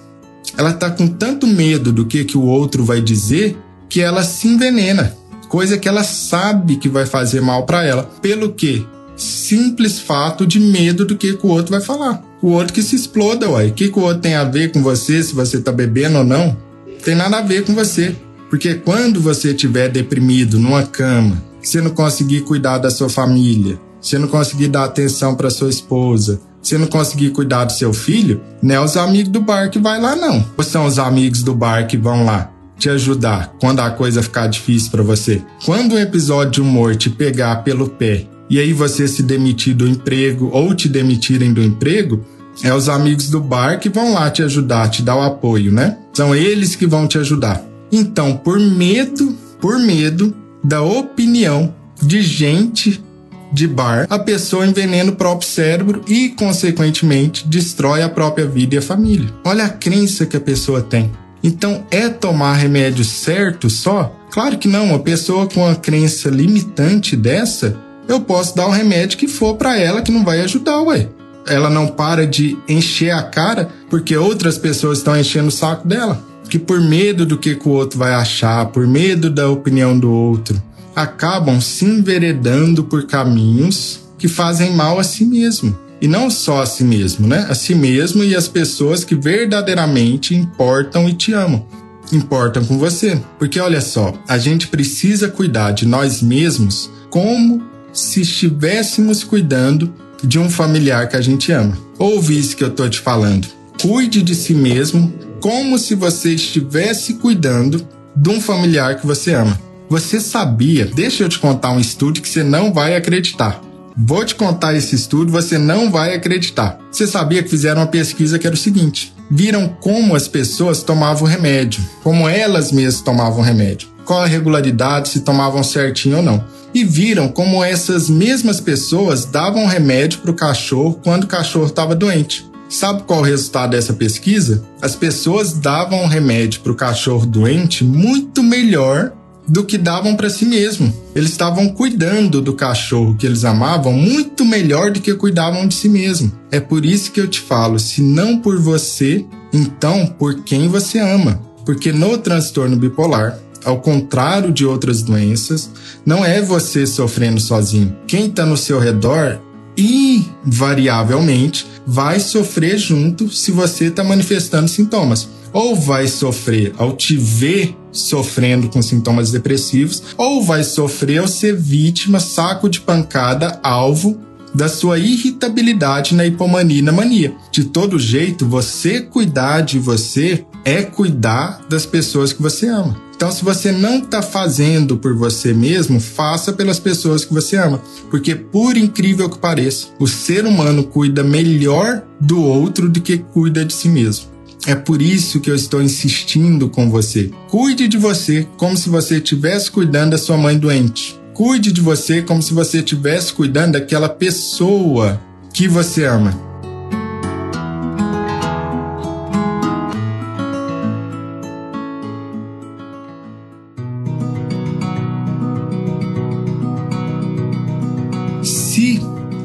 [SPEAKER 1] Ela está com tanto medo do que, que o outro vai dizer que ela se envenena, coisa que ela sabe que vai fazer mal para ela. Pelo quê? Simples fato de medo do que, que o outro vai falar. O outro que se exploda, uai. O que, que o outro tem a ver com você, se você está bebendo ou não? Tem nada a ver com você. Porque quando você estiver deprimido numa cama, você não conseguir cuidar da sua família, se não conseguir dar atenção para sua esposa, se não conseguir cuidar do seu filho, não é os amigos do bar que vai lá não. Ou são os amigos do bar que vão lá te ajudar quando a coisa ficar difícil para você. Quando um episódio de humor te pegar pelo pé e aí você se demitir do emprego ou te demitirem do emprego, é os amigos do bar que vão lá te ajudar, te dar o apoio, né? São eles que vão te ajudar. Então, por medo, por medo da opinião de gente de bar, a pessoa envenena o próprio cérebro e, consequentemente, destrói a própria vida e a família. Olha a crença que a pessoa tem. Então, é tomar remédio certo só? Claro que não. Uma pessoa com uma crença limitante dessa eu posso dar o remédio que for para ela que não vai ajudar, ué. Ela não para de encher a cara porque outras pessoas estão enchendo o saco dela. Que por medo do que, que o outro vai achar, por medo da opinião do outro, acabam se enveredando por caminhos que fazem mal a si mesmo. E não só a si mesmo, né? A si mesmo e as pessoas que verdadeiramente importam e te amam. Importam com você. Porque olha só, a gente precisa cuidar de nós mesmos como se estivéssemos cuidando de um familiar que a gente ama. Ouve isso que eu tô te falando. Cuide de si mesmo como se você estivesse cuidando de um familiar que você ama. Você sabia? Deixa eu te contar um estudo que você não vai acreditar. Vou te contar esse estudo, você não vai acreditar. Você sabia que fizeram uma pesquisa que era o seguinte: viram como as pessoas tomavam remédio, como elas mesmas tomavam remédio, qual a regularidade, se tomavam certinho ou não. E viram como essas mesmas pessoas davam remédio para o cachorro quando o cachorro estava doente. Sabe qual o resultado dessa pesquisa? As pessoas davam remédio para o cachorro doente muito melhor do que davam para si mesmo. Eles estavam cuidando do cachorro que eles amavam muito melhor do que cuidavam de si mesmo. É por isso que eu te falo, se não por você, então por quem você ama. Porque no transtorno bipolar, ao contrário de outras doenças, não é você sofrendo sozinho. Quem está no seu redor invariavelmente vai sofrer junto se você está manifestando sintomas ou vai sofrer ao te ver sofrendo com sintomas depressivos, ou vai sofrer ao ser vítima, saco de pancada, alvo da sua irritabilidade na hipomania e na mania. De todo jeito, você cuidar de você é cuidar das pessoas que você ama. Então, se você não está fazendo por você mesmo, faça pelas pessoas que você ama. Porque, por incrível que pareça, o ser humano cuida melhor do outro do que cuida de si mesmo. É por isso que eu estou insistindo com você. Cuide de você como se você estivesse cuidando da sua mãe doente. Cuide de você como se você estivesse cuidando daquela pessoa que você ama.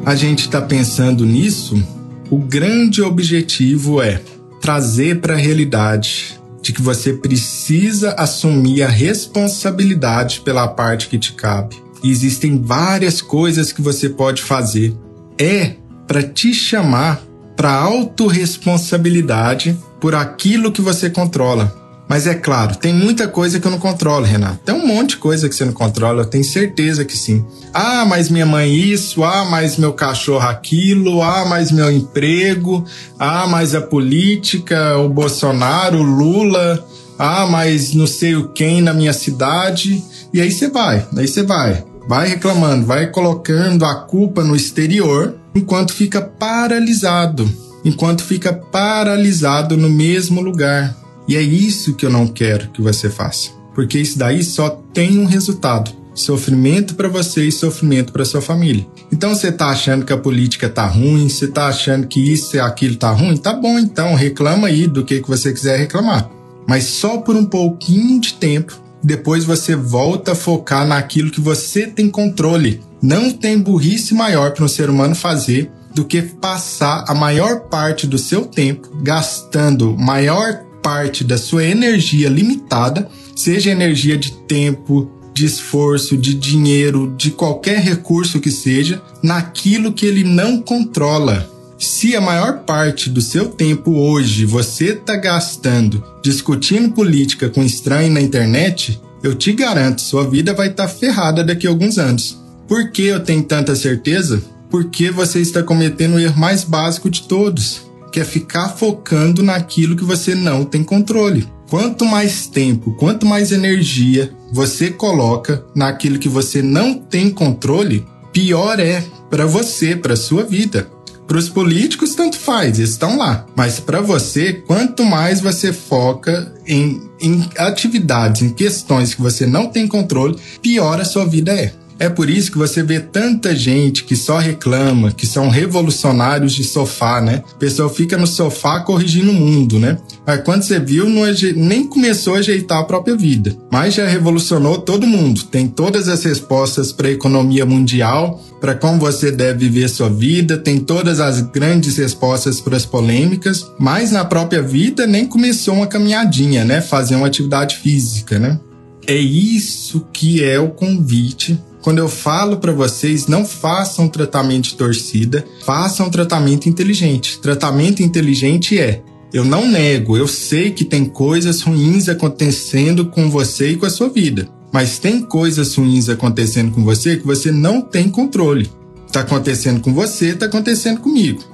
[SPEAKER 1] A gente está pensando nisso, o grande objetivo é trazer para a realidade de que você precisa assumir a responsabilidade pela parte que te cabe. E existem várias coisas que você pode fazer. É para te chamar para autorresponsabilidade por aquilo que você controla. Mas é claro, tem muita coisa que eu não controlo, Renato. Tem um monte de coisa que você não controla, eu tenho certeza que sim. Ah, mas minha mãe isso, ah, mas meu cachorro aquilo, ah, mas meu emprego, ah, mas a política, o Bolsonaro, o Lula, ah, mas não sei o quem na minha cidade. E aí você vai, aí você vai. Vai reclamando, vai colocando a culpa no exterior, enquanto fica paralisado. Enquanto fica paralisado no mesmo lugar e é isso que eu não quero que você faça, porque isso daí só tem um resultado: sofrimento para você e sofrimento para sua família. Então você tá achando que a política tá ruim, você tá achando que isso e aquilo tá ruim, tá bom então, reclama aí do que que você quiser reclamar. Mas só por um pouquinho de tempo, depois você volta a focar naquilo que você tem controle. Não tem burrice maior para um ser humano fazer do que passar a maior parte do seu tempo gastando maior parte da sua energia limitada, seja energia de tempo, de esforço, de dinheiro, de qualquer recurso que seja, naquilo que ele não controla. Se a maior parte do seu tempo hoje você está gastando discutindo política com estranho na internet, eu te garanto, sua vida vai estar tá ferrada daqui a alguns anos. Por que eu tenho tanta certeza? Porque você está cometendo o erro mais básico de todos que é ficar focando naquilo que você não tem controle. Quanto mais tempo, quanto mais energia você coloca naquilo que você não tem controle, pior é para você, para sua vida. Para os políticos, tanto faz, estão lá. Mas para você, quanto mais você foca em, em atividades, em questões que você não tem controle, pior a sua vida é. É por isso que você vê tanta gente que só reclama, que são revolucionários de sofá, né? A pessoa fica no sofá corrigindo o mundo, né? Mas quando você viu, não nem começou a ajeitar a própria vida. Mas já revolucionou todo mundo. Tem todas as respostas para a economia mundial, para como você deve viver sua vida, tem todas as grandes respostas para as polêmicas, mas na própria vida nem começou uma caminhadinha, né? Fazer uma atividade física, né? É isso que é o convite quando eu falo para vocês, não façam tratamento de torcida, façam tratamento inteligente. Tratamento inteligente é eu não nego, eu sei que tem coisas ruins acontecendo com você e com a sua vida. Mas tem coisas ruins acontecendo com você que você não tem controle. Tá acontecendo com você, tá acontecendo comigo.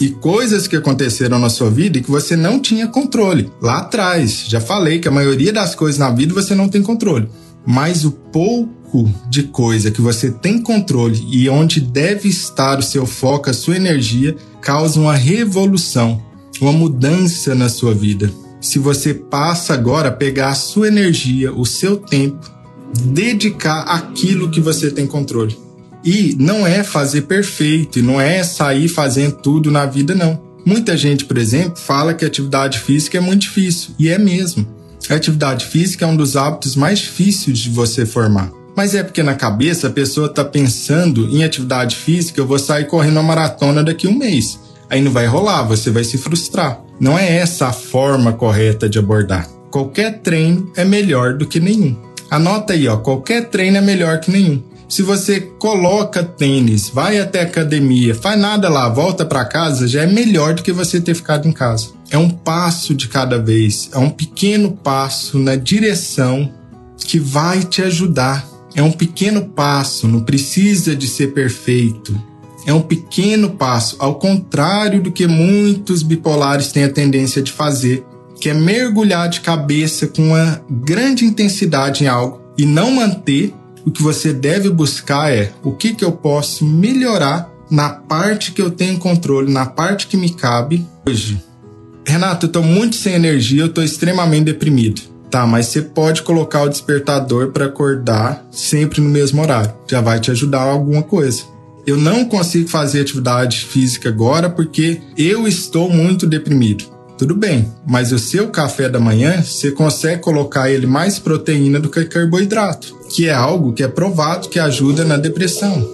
[SPEAKER 1] E coisas que aconteceram na sua vida e que você não tinha controle. Lá atrás, já falei que a maioria das coisas na vida você não tem controle. Mas o pouco pouco de coisa que você tem controle e onde deve estar o seu foco, a sua energia, causa uma revolução, uma mudança na sua vida. Se você passa agora a pegar a sua energia, o seu tempo, dedicar aquilo que você tem controle. E não é fazer perfeito, e não é sair fazendo tudo na vida, não. Muita gente, por exemplo, fala que atividade física é muito difícil, e é mesmo. Atividade física é um dos hábitos mais difíceis de você formar. Mas é porque na cabeça a pessoa está pensando em atividade física, eu vou sair correndo uma maratona daqui a um mês. Aí não vai rolar, você vai se frustrar. Não é essa a forma correta de abordar. Qualquer treino é melhor do que nenhum. Anota aí, ó, qualquer treino é melhor que nenhum. Se você coloca tênis, vai até academia, faz nada lá, volta para casa, já é melhor do que você ter ficado em casa. É um passo de cada vez, é um pequeno passo na direção que vai te ajudar é um pequeno passo, não precisa de ser perfeito. É um pequeno passo, ao contrário do que muitos bipolares têm a tendência de fazer, que é mergulhar de cabeça com uma grande intensidade em algo e não manter. O que você deve buscar é o que, que eu posso melhorar na parte que eu tenho controle, na parte que me cabe hoje. Renato, eu estou muito sem energia, eu estou extremamente deprimido. Tá, mas você pode colocar o despertador para acordar sempre no mesmo horário. Já vai te ajudar alguma coisa. Eu não consigo fazer atividade física agora porque eu estou muito deprimido. Tudo bem, mas o seu café da manhã, você consegue colocar ele mais proteína do que carboidrato, que é algo que é provado que ajuda na depressão.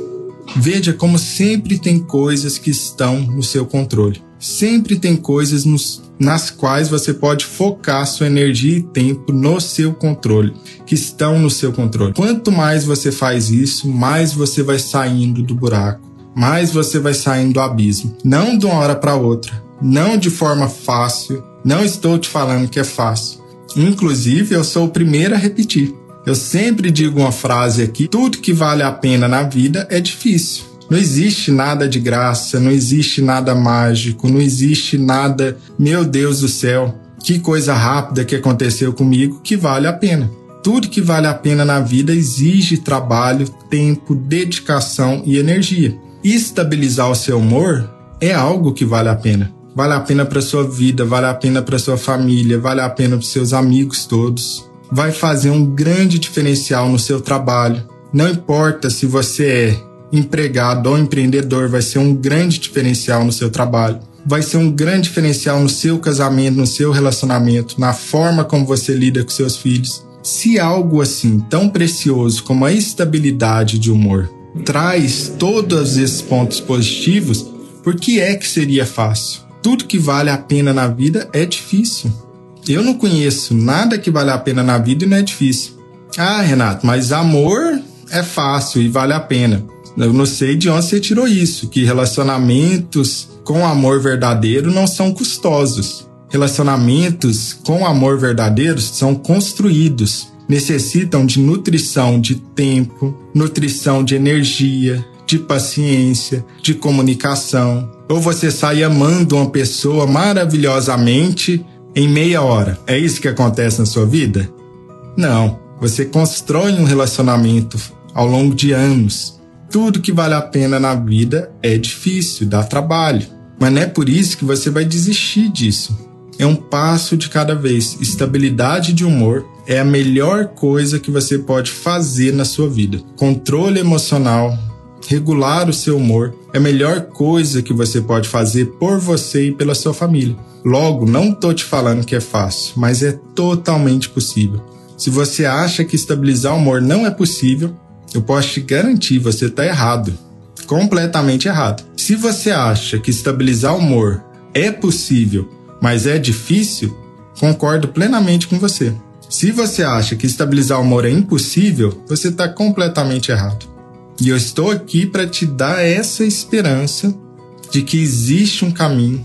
[SPEAKER 1] Veja como sempre tem coisas que estão no seu controle. Sempre tem coisas nos, nas quais você pode focar sua energia e tempo no seu controle, que estão no seu controle. Quanto mais você faz isso, mais você vai saindo do buraco, mais você vai saindo do abismo. Não de uma hora para outra, não de forma fácil. Não estou te falando que é fácil. Inclusive, eu sou o primeiro a repetir. Eu sempre digo uma frase aqui: tudo que vale a pena na vida é difícil. Não existe nada de graça, não existe nada mágico, não existe nada, meu Deus do céu, que coisa rápida que aconteceu comigo que vale a pena. Tudo que vale a pena na vida exige trabalho, tempo, dedicação e energia. Estabilizar o seu humor é algo que vale a pena. Vale a pena para sua vida, vale a pena para sua família, vale a pena para seus amigos todos. Vai fazer um grande diferencial no seu trabalho. Não importa se você é empregado ou empreendedor vai ser um grande diferencial no seu trabalho. Vai ser um grande diferencial no seu casamento, no seu relacionamento, na forma como você lida com seus filhos. Se algo assim tão precioso como a estabilidade de humor traz todos esses pontos positivos, por que é que seria fácil? Tudo que vale a pena na vida é difícil. Eu não conheço nada que vale a pena na vida e não é difícil. Ah, Renato, mas amor é fácil e vale a pena. Eu não sei de onde você tirou isso, que relacionamentos com amor verdadeiro não são custosos. Relacionamentos com amor verdadeiro são construídos, necessitam de nutrição de tempo, nutrição de energia, de paciência, de comunicação. Ou você sai amando uma pessoa maravilhosamente em meia hora. É isso que acontece na sua vida? Não. Você constrói um relacionamento ao longo de anos tudo que vale a pena na vida é difícil, dá trabalho. Mas não é por isso que você vai desistir disso. É um passo de cada vez. Estabilidade de humor é a melhor coisa que você pode fazer na sua vida. Controle emocional, regular o seu humor é a melhor coisa que você pode fazer por você e pela sua família. Logo, não tô te falando que é fácil, mas é totalmente possível. Se você acha que estabilizar o humor não é possível, eu posso te garantir, você está errado. Completamente errado. Se você acha que estabilizar o humor é possível, mas é difícil, concordo plenamente com você. Se você acha que estabilizar o humor é impossível, você está completamente errado. E eu estou aqui para te dar essa esperança de que existe um caminho,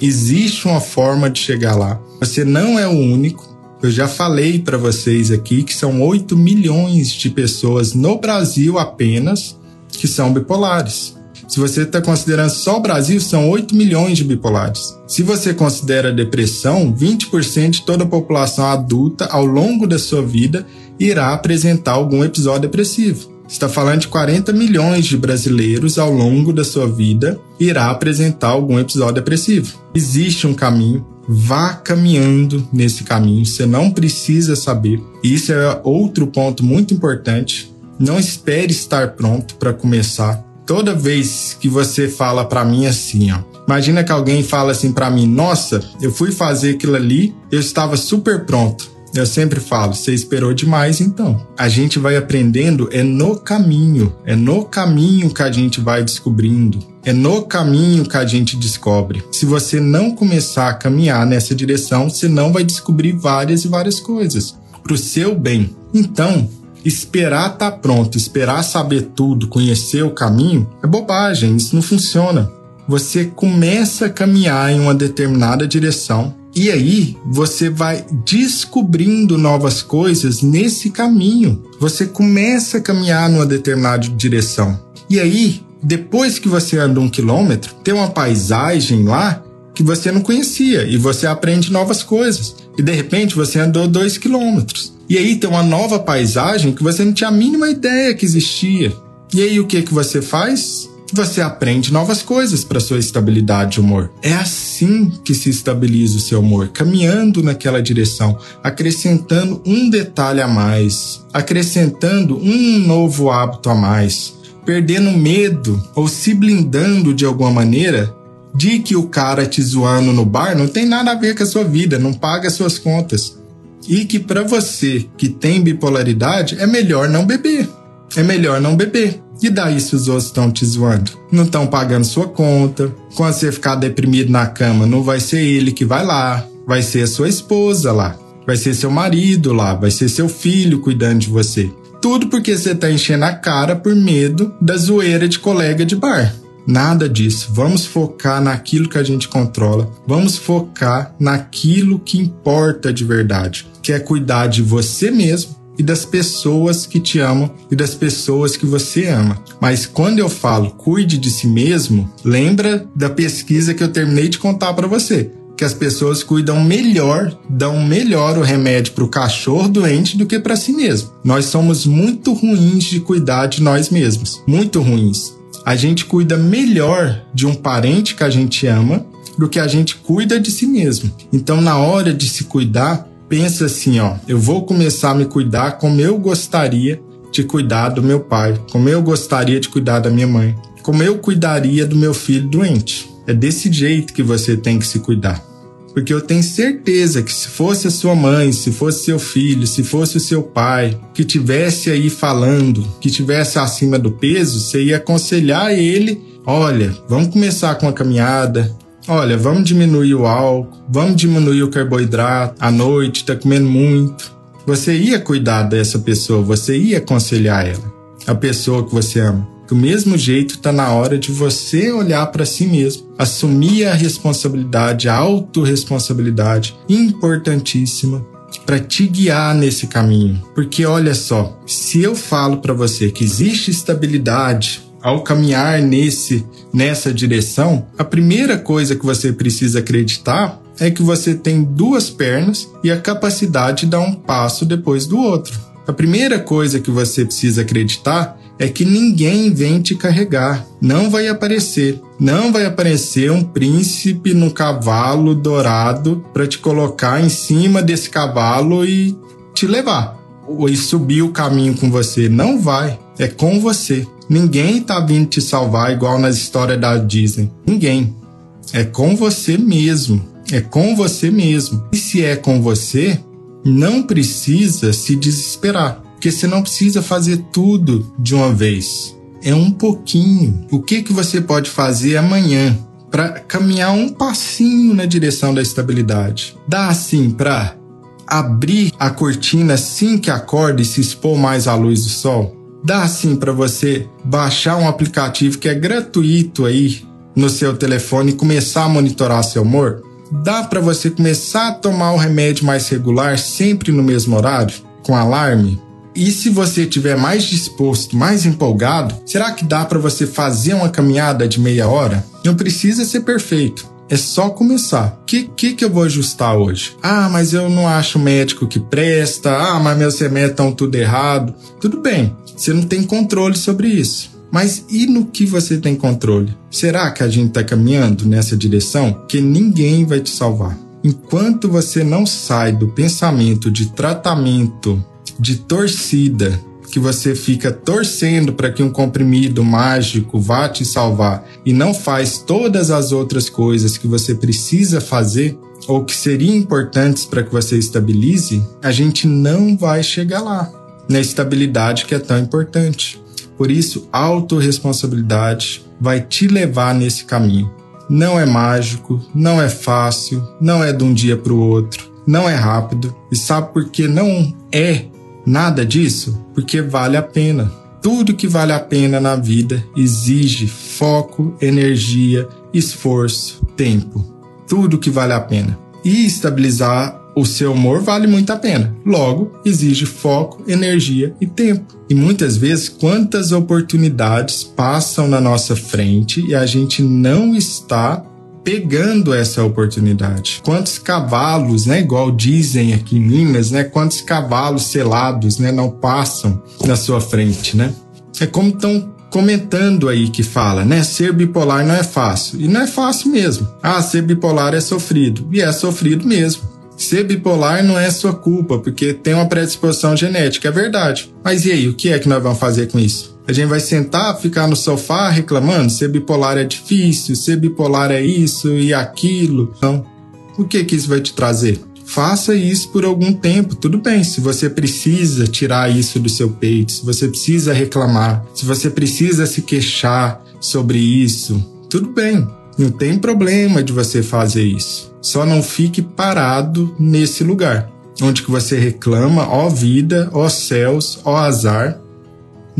[SPEAKER 1] existe uma forma de chegar lá. Você não é o único. Eu já falei para vocês aqui que são 8 milhões de pessoas no Brasil apenas que são bipolares. Se você está considerando só o Brasil, são 8 milhões de bipolares. Se você considera depressão, 20% de toda a população adulta ao longo da sua vida irá apresentar algum episódio depressivo está falando de 40 milhões de brasileiros ao longo da sua vida irá apresentar algum episódio depressivo. Existe um caminho, vá caminhando nesse caminho, você não precisa saber. Isso é outro ponto muito importante. Não espere estar pronto para começar. Toda vez que você fala para mim assim, ó, imagina que alguém fala assim para mim: "Nossa, eu fui fazer aquilo ali, eu estava super pronto". Eu sempre falo, você esperou demais então. A gente vai aprendendo é no caminho, é no caminho que a gente vai descobrindo, é no caminho que a gente descobre. Se você não começar a caminhar nessa direção, você não vai descobrir várias e várias coisas para o seu bem. Então, esperar estar tá pronto, esperar saber tudo, conhecer o caminho, é bobagem, isso não funciona. Você começa a caminhar em uma determinada direção, e aí você vai descobrindo novas coisas nesse caminho. Você começa a caminhar numa determinada direção. E aí, depois que você anda um quilômetro, tem uma paisagem lá que você não conhecia e você aprende novas coisas. E de repente você andou dois quilômetros. E aí tem uma nova paisagem que você não tinha a mínima ideia que existia. E aí o que que você faz? Você aprende novas coisas para sua estabilidade de humor. É assim que se estabiliza o seu humor, caminhando naquela direção, acrescentando um detalhe a mais, acrescentando um novo hábito a mais, perdendo medo ou se blindando de alguma maneira de que o cara te zoando no bar não tem nada a ver com a sua vida, não paga suas contas. E que para você que tem bipolaridade é melhor não beber. É melhor não beber e daí se os outros estão te zoando? Não estão pagando sua conta. Quando você ficar deprimido na cama, não vai ser ele que vai lá, vai ser a sua esposa lá, vai ser seu marido lá, vai ser seu filho cuidando de você. Tudo porque você está enchendo a cara por medo da zoeira de colega de bar. Nada disso. Vamos focar naquilo que a gente controla. Vamos focar naquilo que importa de verdade, que é cuidar de você mesmo e das pessoas que te amam e das pessoas que você ama. Mas quando eu falo cuide de si mesmo, lembra da pesquisa que eu terminei de contar para você que as pessoas cuidam melhor, dão melhor o remédio para o cachorro doente do que para si mesmo. Nós somos muito ruins de cuidar de nós mesmos, muito ruins. A gente cuida melhor de um parente que a gente ama do que a gente cuida de si mesmo. Então, na hora de se cuidar, pensa assim, ó, eu vou começar a me cuidar como eu gostaria de cuidar do meu pai, como eu gostaria de cuidar da minha mãe, como eu cuidaria do meu filho doente. É desse jeito que você tem que se cuidar. Porque eu tenho certeza que se fosse a sua mãe, se fosse seu filho, se fosse o seu pai, que tivesse aí falando, que tivesse acima do peso, você ia aconselhar ele: olha, vamos começar com a caminhada, olha, vamos diminuir o álcool, vamos diminuir o carboidrato, à noite tá comendo muito. Você ia cuidar dessa pessoa, você ia aconselhar ela, a pessoa que você ama. Do mesmo jeito, tá na hora de você olhar para si mesmo, assumir a responsabilidade, a autorresponsabilidade importantíssima para te guiar nesse caminho. Porque olha só, se eu falo para você que existe estabilidade ao caminhar nesse nessa direção, a primeira coisa que você precisa acreditar é que você tem duas pernas e a capacidade de dar um passo depois do outro. A primeira coisa que você precisa acreditar é que ninguém vem te carregar, não vai aparecer. Não vai aparecer um príncipe no cavalo dourado para te colocar em cima desse cavalo e te levar. E subir o caminho com você. Não vai. É com você. Ninguém tá vindo te salvar igual nas histórias da Disney. Ninguém. É com você mesmo. É com você mesmo. E se é com você, não precisa se desesperar. Porque você não precisa fazer tudo de uma vez. É um pouquinho. O que, que você pode fazer amanhã para caminhar um passinho na direção da estabilidade? Dá assim para abrir a cortina assim que acorda e se expor mais à luz do sol? Dá assim para você baixar um aplicativo que é gratuito aí no seu telefone e começar a monitorar seu humor? Dá para você começar a tomar o remédio mais regular sempre no mesmo horário, com alarme? E se você estiver mais disposto, mais empolgado, será que dá para você fazer uma caminhada de meia hora? Não precisa ser perfeito. É só começar. O que, que, que eu vou ajustar hoje? Ah, mas eu não acho médico que presta. Ah, mas meus remédios estão tudo errado. Tudo bem, você não tem controle sobre isso. Mas e no que você tem controle? Será que a gente está caminhando nessa direção? Que ninguém vai te salvar. Enquanto você não sai do pensamento de tratamento de torcida, que você fica torcendo para que um comprimido mágico vá te salvar e não faz todas as outras coisas que você precisa fazer ou que seriam importantes para que você estabilize, a gente não vai chegar lá, na estabilidade que é tão importante. Por isso, autorresponsabilidade vai te levar nesse caminho. Não é mágico, não é fácil, não é de um dia para o outro, não é rápido. E sabe por que não é Nada disso porque vale a pena. Tudo que vale a pena na vida exige foco, energia, esforço, tempo. Tudo que vale a pena. E estabilizar o seu humor vale muito a pena. Logo, exige foco, energia e tempo. E muitas vezes, quantas oportunidades passam na nossa frente e a gente não está pegando essa oportunidade. Quantos cavalos, né, igual dizem aqui em Minas, né, quantos cavalos selados, né, não passam na sua frente, né? É como estão comentando aí que fala, né, ser bipolar não é fácil. E não é fácil mesmo. Ah, ser bipolar é sofrido. E é sofrido mesmo. Ser bipolar não é sua culpa, porque tem uma predisposição genética, é verdade. Mas e aí, o que é que nós vamos fazer com isso? A gente vai sentar, ficar no sofá reclamando, ser bipolar é difícil, ser bipolar é isso e aquilo. Então, o que que isso vai te trazer? Faça isso por algum tempo, tudo bem. Se você precisa tirar isso do seu peito, se você precisa reclamar, se você precisa se queixar sobre isso, tudo bem. Não tem problema de você fazer isso. Só não fique parado nesse lugar, onde que você reclama, ó vida, ó céus, ó azar,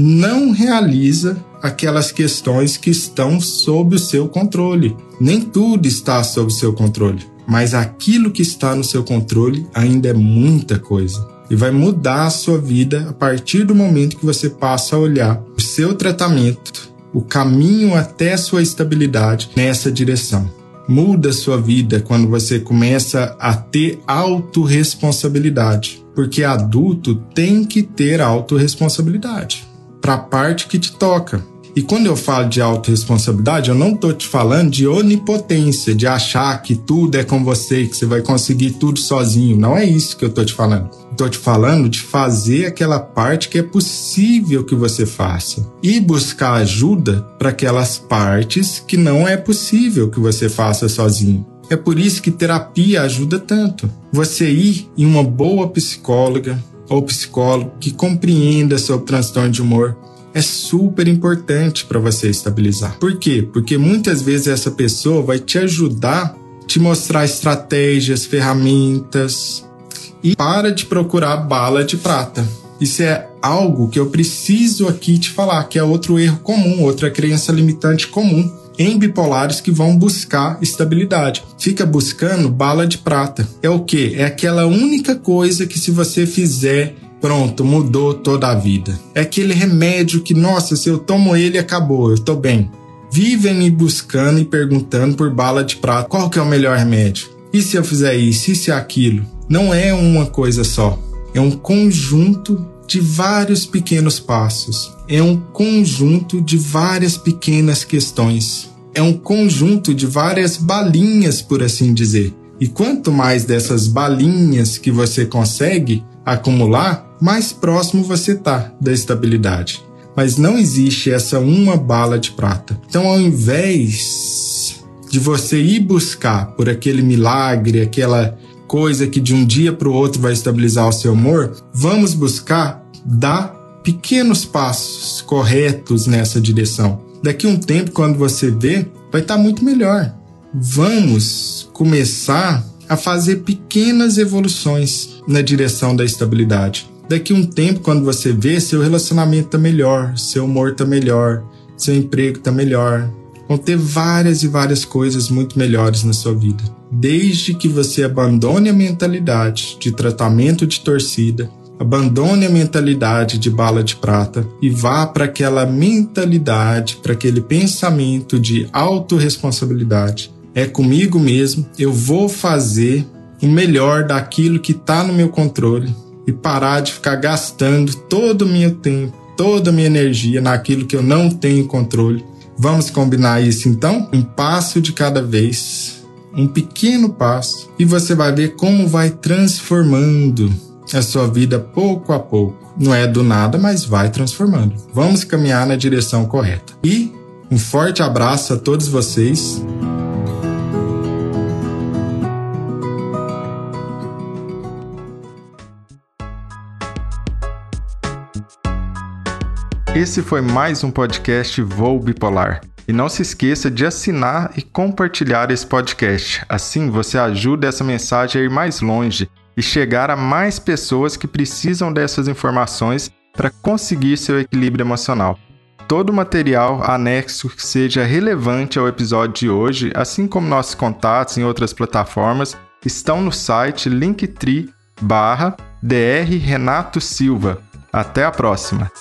[SPEAKER 1] não realiza aquelas questões que estão sob o seu controle. Nem tudo está sob o seu controle, mas aquilo que está no seu controle ainda é muita coisa. E vai mudar a sua vida a partir do momento que você passa a olhar o seu tratamento, o caminho até sua estabilidade nessa direção. Muda a sua vida quando você começa a ter autorresponsabilidade, porque adulto tem que ter autorresponsabilidade para a parte que te toca. E quando eu falo de autorresponsabilidade, eu não estou te falando de onipotência, de achar que tudo é com você, que você vai conseguir tudo sozinho. Não é isso que eu estou te falando. Estou te falando de fazer aquela parte que é possível que você faça e buscar ajuda para aquelas partes que não é possível que você faça sozinho. É por isso que terapia ajuda tanto. Você ir em uma boa psicóloga, ou psicólogo que compreenda sobre transtorno de humor é super importante para você estabilizar. Por quê? Porque muitas vezes essa pessoa vai te ajudar, te mostrar estratégias, ferramentas e para de procurar bala de prata. Isso é algo que eu preciso aqui te falar, que é outro erro comum, outra crença limitante comum em bipolares que vão buscar estabilidade. Fica buscando bala de prata. É o que? É aquela única coisa que se você fizer Pronto, mudou toda a vida. É aquele remédio que, nossa, se eu tomo ele, acabou, eu tô bem. Vivem me buscando e perguntando por bala de prata qual que é o melhor remédio. E se eu fizer isso? E se aquilo? Não é uma coisa só. É um conjunto de vários pequenos passos. É um conjunto de várias pequenas questões. É um conjunto de várias balinhas, por assim dizer. E quanto mais dessas balinhas que você consegue, acumular, mais próximo você tá da estabilidade. Mas não existe essa uma bala de prata. Então, ao invés de você ir buscar por aquele milagre, aquela coisa que de um dia para o outro vai estabilizar o seu humor, vamos buscar dar pequenos passos corretos nessa direção. Daqui um tempo, quando você vê, vai estar tá muito melhor. Vamos começar a fazer pequenas evoluções na direção da estabilidade. Daqui um tempo, quando você vê, seu relacionamento está melhor, seu humor está melhor, seu emprego está melhor. Vão ter várias e várias coisas muito melhores na sua vida. Desde que você abandone a mentalidade de tratamento de torcida, abandone a mentalidade de bala de prata e vá para aquela mentalidade, para aquele pensamento de autorresponsabilidade. É comigo mesmo, eu vou fazer o melhor daquilo que está no meu controle e parar de ficar gastando todo o meu tempo, toda a minha energia naquilo que eu não tenho controle. Vamos combinar isso então? Um passo de cada vez, um pequeno passo, e você vai ver como vai transformando a sua vida pouco a pouco. Não é do nada, mas vai transformando. Vamos caminhar na direção correta. E um forte abraço a todos vocês. Esse foi mais um podcast Voo Bipolar. E não se esqueça de assinar e compartilhar esse podcast. Assim você ajuda essa mensagem a ir mais longe e chegar a mais pessoas que precisam dessas informações para conseguir seu equilíbrio emocional. Todo material anexo que seja relevante ao episódio de hoje, assim como nossos contatos em outras plataformas, estão no site linktree. Renato Silva. Até a próxima!